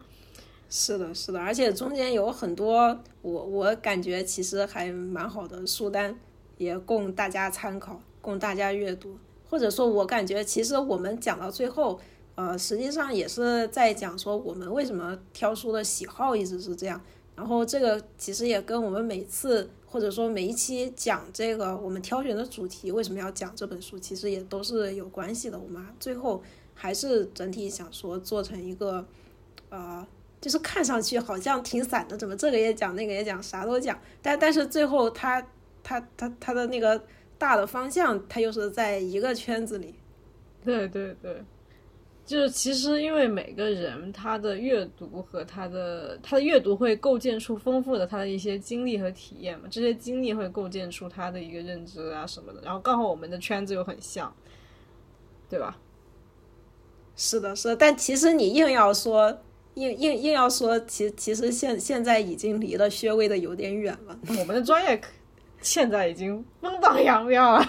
是的，是的，而且中间有很多我我感觉其实还蛮好的书单，也供大家参考，供大家阅读。或者说，我感觉其实我们讲到最后，呃，实际上也是在讲说我们为什么挑书的喜好一直是这样。然后这个其实也跟我们每次或者说每一期讲这个我们挑选的主题为什么要讲这本书，其实也都是有关系的。我们最后还是整体想说做成一个，呃，就是看上去好像挺散的，怎么这个也讲，那个也讲，啥都讲。但但是最后他他他他的那个。大的方向，他又是在一个圈子里。对对对，就是其实因为每个人他的阅读和他的他的阅读会构建出丰富的他的一些经历和体验嘛，这些经历会构建出他的一个认知啊什么的。然后刚好我们的圈子又很像，对吧？是的，是的。但其实你硬要说，硬硬硬要说，其其实现现在已经离了薛微的有点远了。我们的专业。现在已经风挡扬镳了，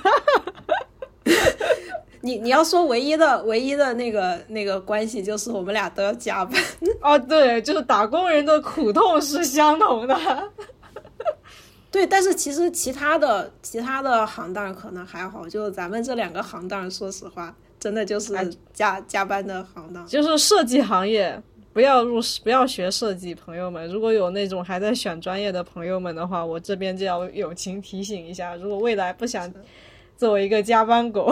你你要说唯一的唯一的那个那个关系就是我们俩都要加班哦，对，就是打工人的苦痛是相同的，对，但是其实其他的其他的行当可能还好，就是咱们这两个行当，说实话，真的就是加加班的行当，就是设计行业。不要入不要学设计，朋友们。如果有那种还在选专业的朋友们的话，我这边就要友情提醒一下：如果未来不想作为一个加班狗，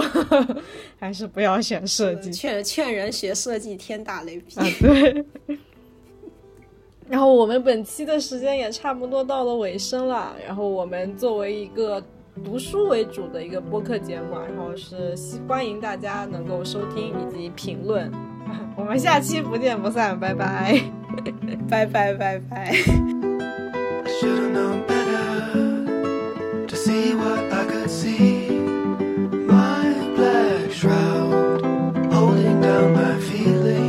还是不要选设计。劝劝人学设计，天打雷劈。对。然后我们本期的时间也差不多到了尾声了。然后我们作为一个读书为主的一个播客节目，然后是欢迎大家能够收听以及评论。我们下期不见不散，拜拜，拜 拜拜拜。left us